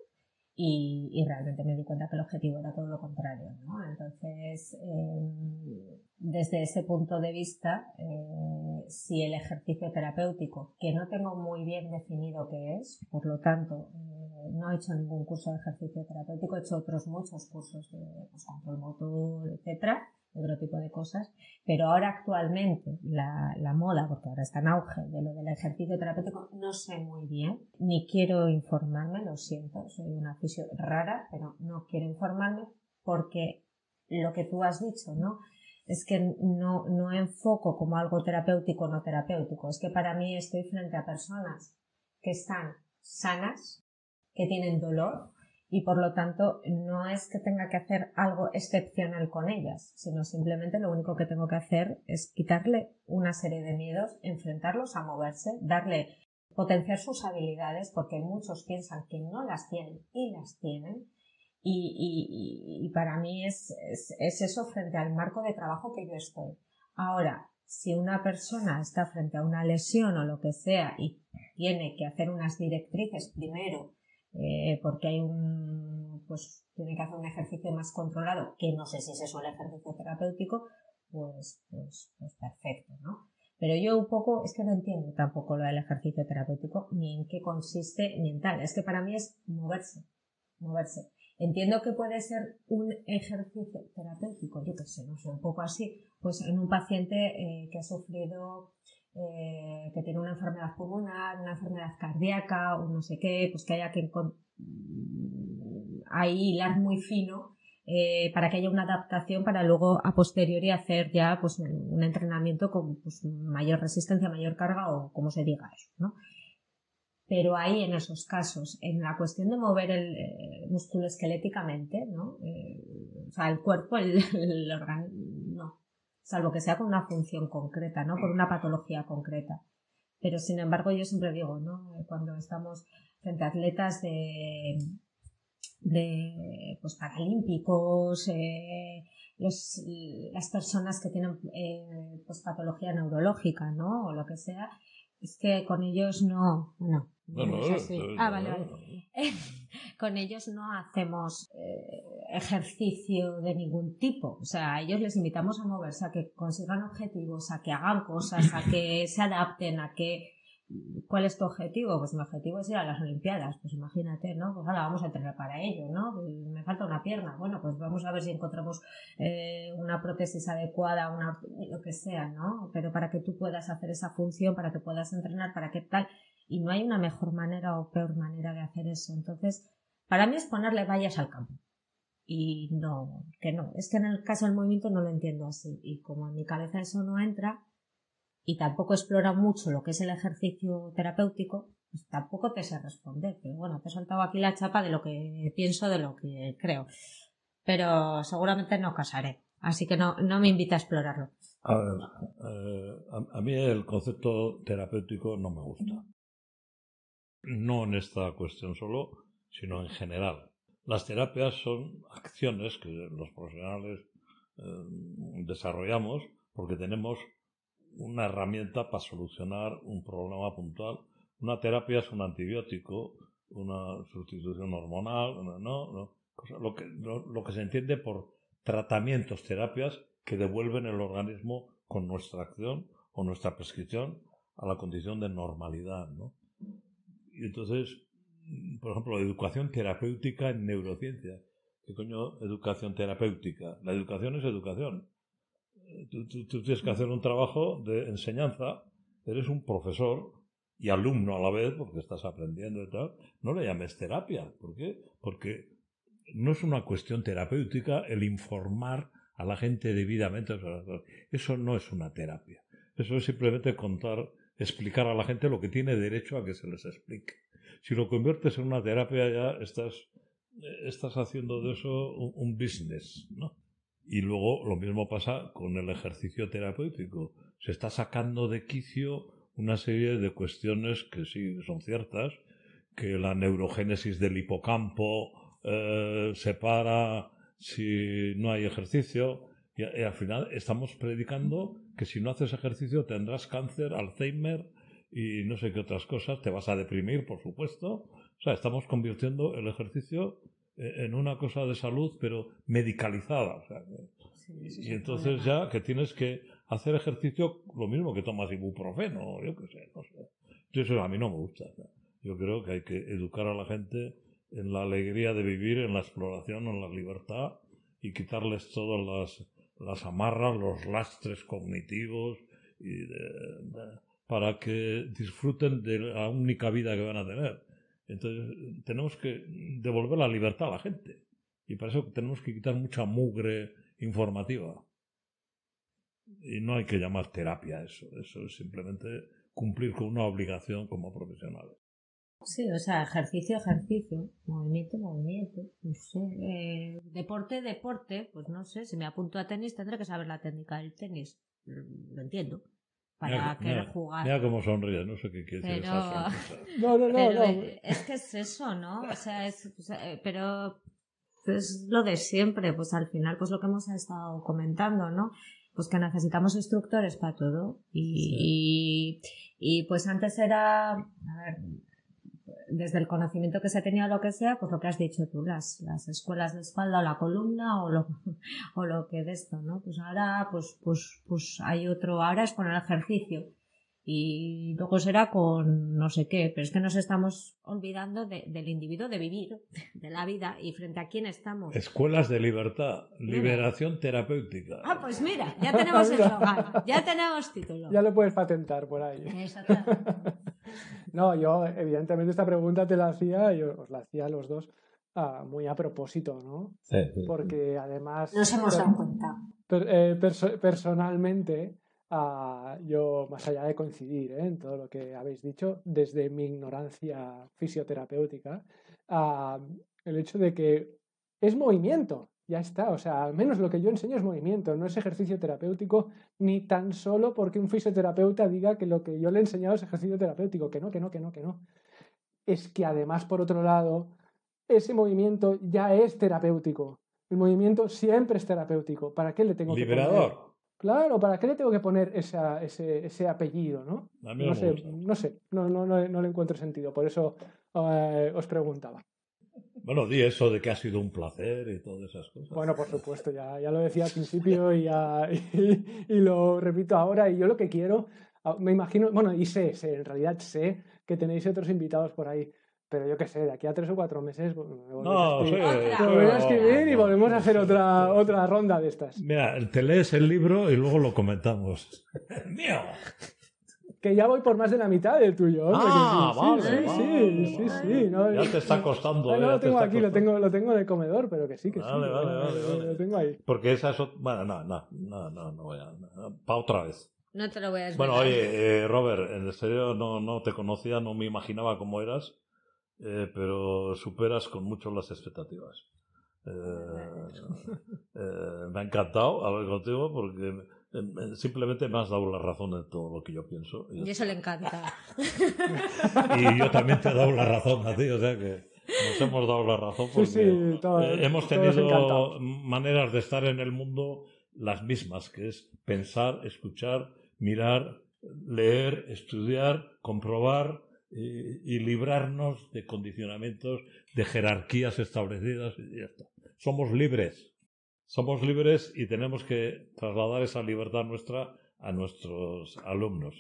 y, realmente me di cuenta que el objetivo era todo lo contrario. ¿no? Entonces, em, desde ese punto de vista, eh, si el ejercicio terapéutico, que no tengo muy bien definido qué es, por lo tanto, eh, no he hecho ningún curso de ejercicio terapéutico, he hecho otros muchos cursos de pues, control motor, etcétera, otro tipo de cosas, pero ahora actualmente la, la, moda, porque ahora está en auge de lo del ejercicio terapéutico, no sé muy bien, ni quiero informarme, lo siento, soy una fisio rara, pero no quiero informarme porque lo que tú has dicho, ¿no? Es que no, no enfoco como algo terapéutico o no terapéutico, es que para mí estoy frente a personas que están sanas, que tienen dolor, y por lo tanto no es que tenga que hacer algo excepcional con ellas, sino simplemente lo único que tengo que hacer es quitarle una serie de miedos, enfrentarlos a moverse, darle potenciar sus habilidades, porque muchos piensan que no las tienen y las tienen. Y, para mí es, es eso frente al marco de trabajo que yo estoy. Ahora, si una persona está frente a una lesión o lo que sea y tiene que hacer unas directrices primero eh, porque hay un, pues tiene que hacer un ejercicio más controlado, que no sé si es eso el ejercicio terapéutico, pues, pues, pues perfecto, ¿no? Pero yo un poco, es que no entiendo tampoco lo del ejercicio terapéutico, ni en qué consiste, ni en tal. Es que para mí es moverse, moverse. Entiendo que puede ser un ejercicio terapéutico, yo qué sé, no sé, un poco así, pues en un paciente eh, que ha sufrido eh, que tiene una enfermedad pulmonar, una enfermedad cardíaca o no sé qué, pues que haya que ahí hilar muy fino eh, para que haya una adaptación para luego a posteriori hacer ya pues un entrenamiento con pues, mayor resistencia, mayor carga o como se diga eso, ¿no? Pero ahí en esos casos, en la cuestión de mover el eh, músculo esqueléticamente, ¿no? o sea, el cuerpo, el, el salvo que sea con una función concreta, ¿no? Por una patología concreta. Pero sin embargo, yo siempre digo, ¿no? Cuando estamos frente a atletas de, de pues paralímpicos, eh, las personas que tienen eh, pues patología neurológica, ¿no? O lo que sea, es que con ellos no, no. ah, vale, vale. con ellos no hacemos eh, ejercicio de ningún tipo. O sea, a ellos les invitamos a moverse, a que consigan objetivos, a que hagan cosas, a que se adapten, a que ¿Cuál es tu objetivo? Pues mi objetivo es ir a las Olimpiadas. Pues imagínate, ¿no? Pues ahora vamos a entrenar para ello, ¿no? Me falta una pierna. Bueno, pues vamos a ver si encontramos eh, una prótesis adecuada, una, lo que sea, ¿no? Pero para que tú puedas hacer esa función, para que puedas entrenar, para que tal. Y no hay una mejor manera o peor manera de hacer eso. Entonces, para mí es ponerle vallas al campo. Y no, que no. Es que en el caso del movimiento no lo entiendo así. Y como en mi cabeza eso no entra, y tampoco explora mucho lo que es el ejercicio terapéutico, pues tampoco te sé responder. Pero bueno, te he soltado aquí la chapa de lo que pienso, de lo que creo. Pero seguramente no casaré. Así que no, no me invita a explorarlo. A ver, eh, a, mí el concepto terapéutico no me gusta. No en esta cuestión solo, sino en general. Las terapias son acciones que los profesionales eh, desarrollamos porque tenemos una herramienta para solucionar un problema puntual. Una terapia es un antibiótico, una sustitución hormonal, no, no, lo, que, lo, que se entiende por tratamientos, terapias que devuelven el organismo con nuestra acción o nuestra prescripción a la condición de normalidad, ¿no? Y entonces, por ejemplo, educación terapéutica en neurociencia. ¿Qué coño educación terapéutica? La educación es educación. Tú, tienes que hacer un trabajo de enseñanza, eres un profesor y alumno a la vez, porque estás aprendiendo y tal, no le llames terapia. ¿Por qué? Porque no es una cuestión terapéutica el informar a la gente debidamente. Eso no es una terapia. Eso es simplemente contar, explicar a la gente lo que tiene derecho a que se les explique. Si lo conviertes en una terapia ya estás, estás haciendo de eso un, business, ¿no? Y luego lo mismo pasa con el ejercicio terapéutico. Se está sacando de quicio una serie de cuestiones que sí son ciertas, que la neurogénesis del hipocampo eh, se para si no hay ejercicio, y, al final estamos predicando que si no haces ejercicio tendrás cáncer, Alzheimer y no sé qué otras cosas, te vas a deprimir, por supuesto. O sea, estamos convirtiendo el ejercicio eh, en una cosa de salud, pero medicalizada. O sea, y entonces ya que tienes que hacer ejercicio lo mismo que tomas ibuprofeno, yo qué sé, no sé. Eso a mí no me gusta. Yo creo que hay que educar a la gente en la alegría de vivir, en la exploración, en la libertad y quitarles todas las, las amarras, los lastres cognitivos y para que disfruten de la única vida que van a tener. Entonces, tenemos que devolver la libertad a la gente. Y para eso tenemos que quitar mucha mugre informativa. Y no hay que llamar terapia eso, eso es simplemente cumplir con una obligación como profesional. Sí, o sea, ejercicio, ejercicio, movimiento, movimiento, no sé, eh, deporte, deporte, pues no sé, si me apunto a tenis tendré que saber la técnica del tenis, lo entiendo, para querer jugar. Mira cómo sonríe, no sé qué quiere decir No, no, no, no. Es que es eso, ¿no? O sea, es, eh, pero es lo de siempre, pues al final, pues lo que hemos estado comentando, ¿no? pues que necesitamos instructores para todo y, y, pues antes era, a ver, desde el conocimiento que se tenía o lo que sea, pues lo que has dicho tú, las, las escuelas de espalda o la columna o lo, o lo que de esto, ¿no? Pues ahora, pues, pues, pues hay otro, ahora es con el ejercicio y luego será con no sé qué, pero es que nos estamos olvidando del individuo, de vivir, de la vida y frente a quién estamos. Escuelas de libertad, liberación terapéutica. Ah, pues mira, ya tenemos el eslogan, ya tenemos título. Ya lo puedes patentar por ahí. No, yo evidentemente esta pregunta te la hacía, yo os la hacía a los dos ah, muy a propósito, ¿no? Sí, Porque además... Nos hemos dado cuenta. Eh, personalmente yo, más allá de coincidir ¿eh? en todo lo que habéis dicho, desde mi ignorancia fisioterapéutica, el hecho de que es movimiento, ya está, o sea, al menos lo que yo enseño es movimiento, no es ejercicio terapéutico, ni tan solo porque un fisioterapeuta diga que lo que yo le he enseñado es ejercicio terapéutico, que no, que no, que no, que no. Es que además, por otro lado, ese movimiento ya es terapéutico. El movimiento siempre es terapéutico. ¿Para qué le tengo Liberador. que Claro, ¿para qué le tengo que poner esa, ese, ese, apellido? ¿no? no, sé, no sé, no, no, no, le encuentro sentido, por eso eh, os preguntaba. Bueno, di eso de que ha sido un placer y todas esas cosas. Bueno, por supuesto, ya, ya lo decía al principio y, ya, y, lo repito ahora. Y yo lo que quiero, ah, me imagino, bueno, y sé, sé, en realidad sé que tenéis otros invitados por ahí pero yo qué sé, de aquí a tres o cuatro meses me no, a escribir y volvemos a hacer otra, otra ronda de estas. Mira, te lees el libro y luego lo comentamos. ¡Mío! Que ya voy por más de la mitad del tuyo. Ah, vale, sí, sí, sí, sí, Ya te está costando. no, lo tengo aquí, lo tengo, lo tengo en el comedor, pero que sí, que sí. Vale, vale, vale. Lo tengo ahí. Porque esa es... Bueno, no, no, no, no, no voy a... Para otra vez. No te lo voy a decir. Bueno, oye, eh, Robert, en serio no, no te conocía, no me imaginaba cómo eras. Eh, pero superas con mucho las expectativas. Eh, eh, me ha encantado hablar contigo porque simplemente me has dado la razón en todo lo que yo pienso. Y eso le encanta. y yo también te he dado la razón a ti, o sea que nos hemos dado la razón porque hemos tenido maneras de estar en el mundo las mismas, que es pensar, escuchar, mirar, leer, estudiar, comprobar y, librarnos de condicionamientos, de jerarquías establecidas y ya está. Somos libres. Somos libres y tenemos que trasladar esa libertad nuestra a nuestros alumnos.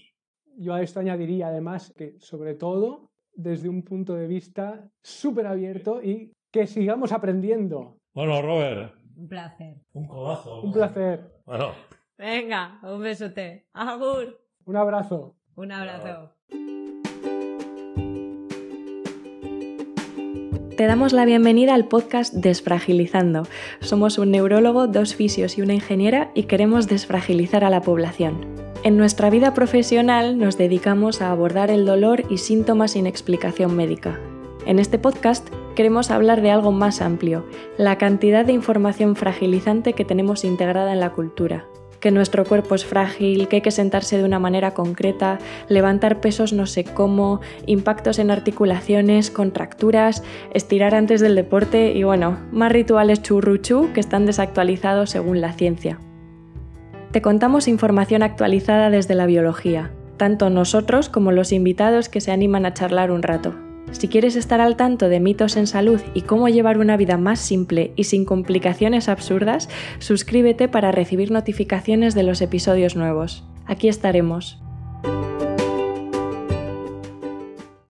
Yo a esto añadiría además que sobre todo desde un punto de vista súper abierto y que sigamos aprendiendo. Bueno, Robert. Un placer. Un codazo. Un placer. Bueno. Venga, un besote. Agur. Un abrazo. Un abrazo. Te damos la bienvenida al podcast Desfragilizando. Somos un neurólogo, dos fisios y una ingeniera y queremos desfragilizar a la población. En nuestra vida profesional nos dedicamos a abordar el dolor y síntomas sin explicación médica. En este podcast queremos hablar de algo más amplio, la cantidad de información fragilizante que tenemos integrada en la cultura, que nuestro cuerpo es frágil, que hay que sentarse de una manera concreta, levantar pesos no sé cómo, impactos en articulaciones, contracturas, estirar antes del deporte y bueno, más rituales churruchú que están desactualizados según la ciencia. Te contamos información actualizada desde la biología, tanto nosotros como los invitados que se animan a charlar un rato. Si quieres estar al tanto de mitos en salud y cómo llevar una vida más simple y sin complicaciones absurdas, suscríbete para recibir notificaciones de los episodios nuevos. Aquí estaremos.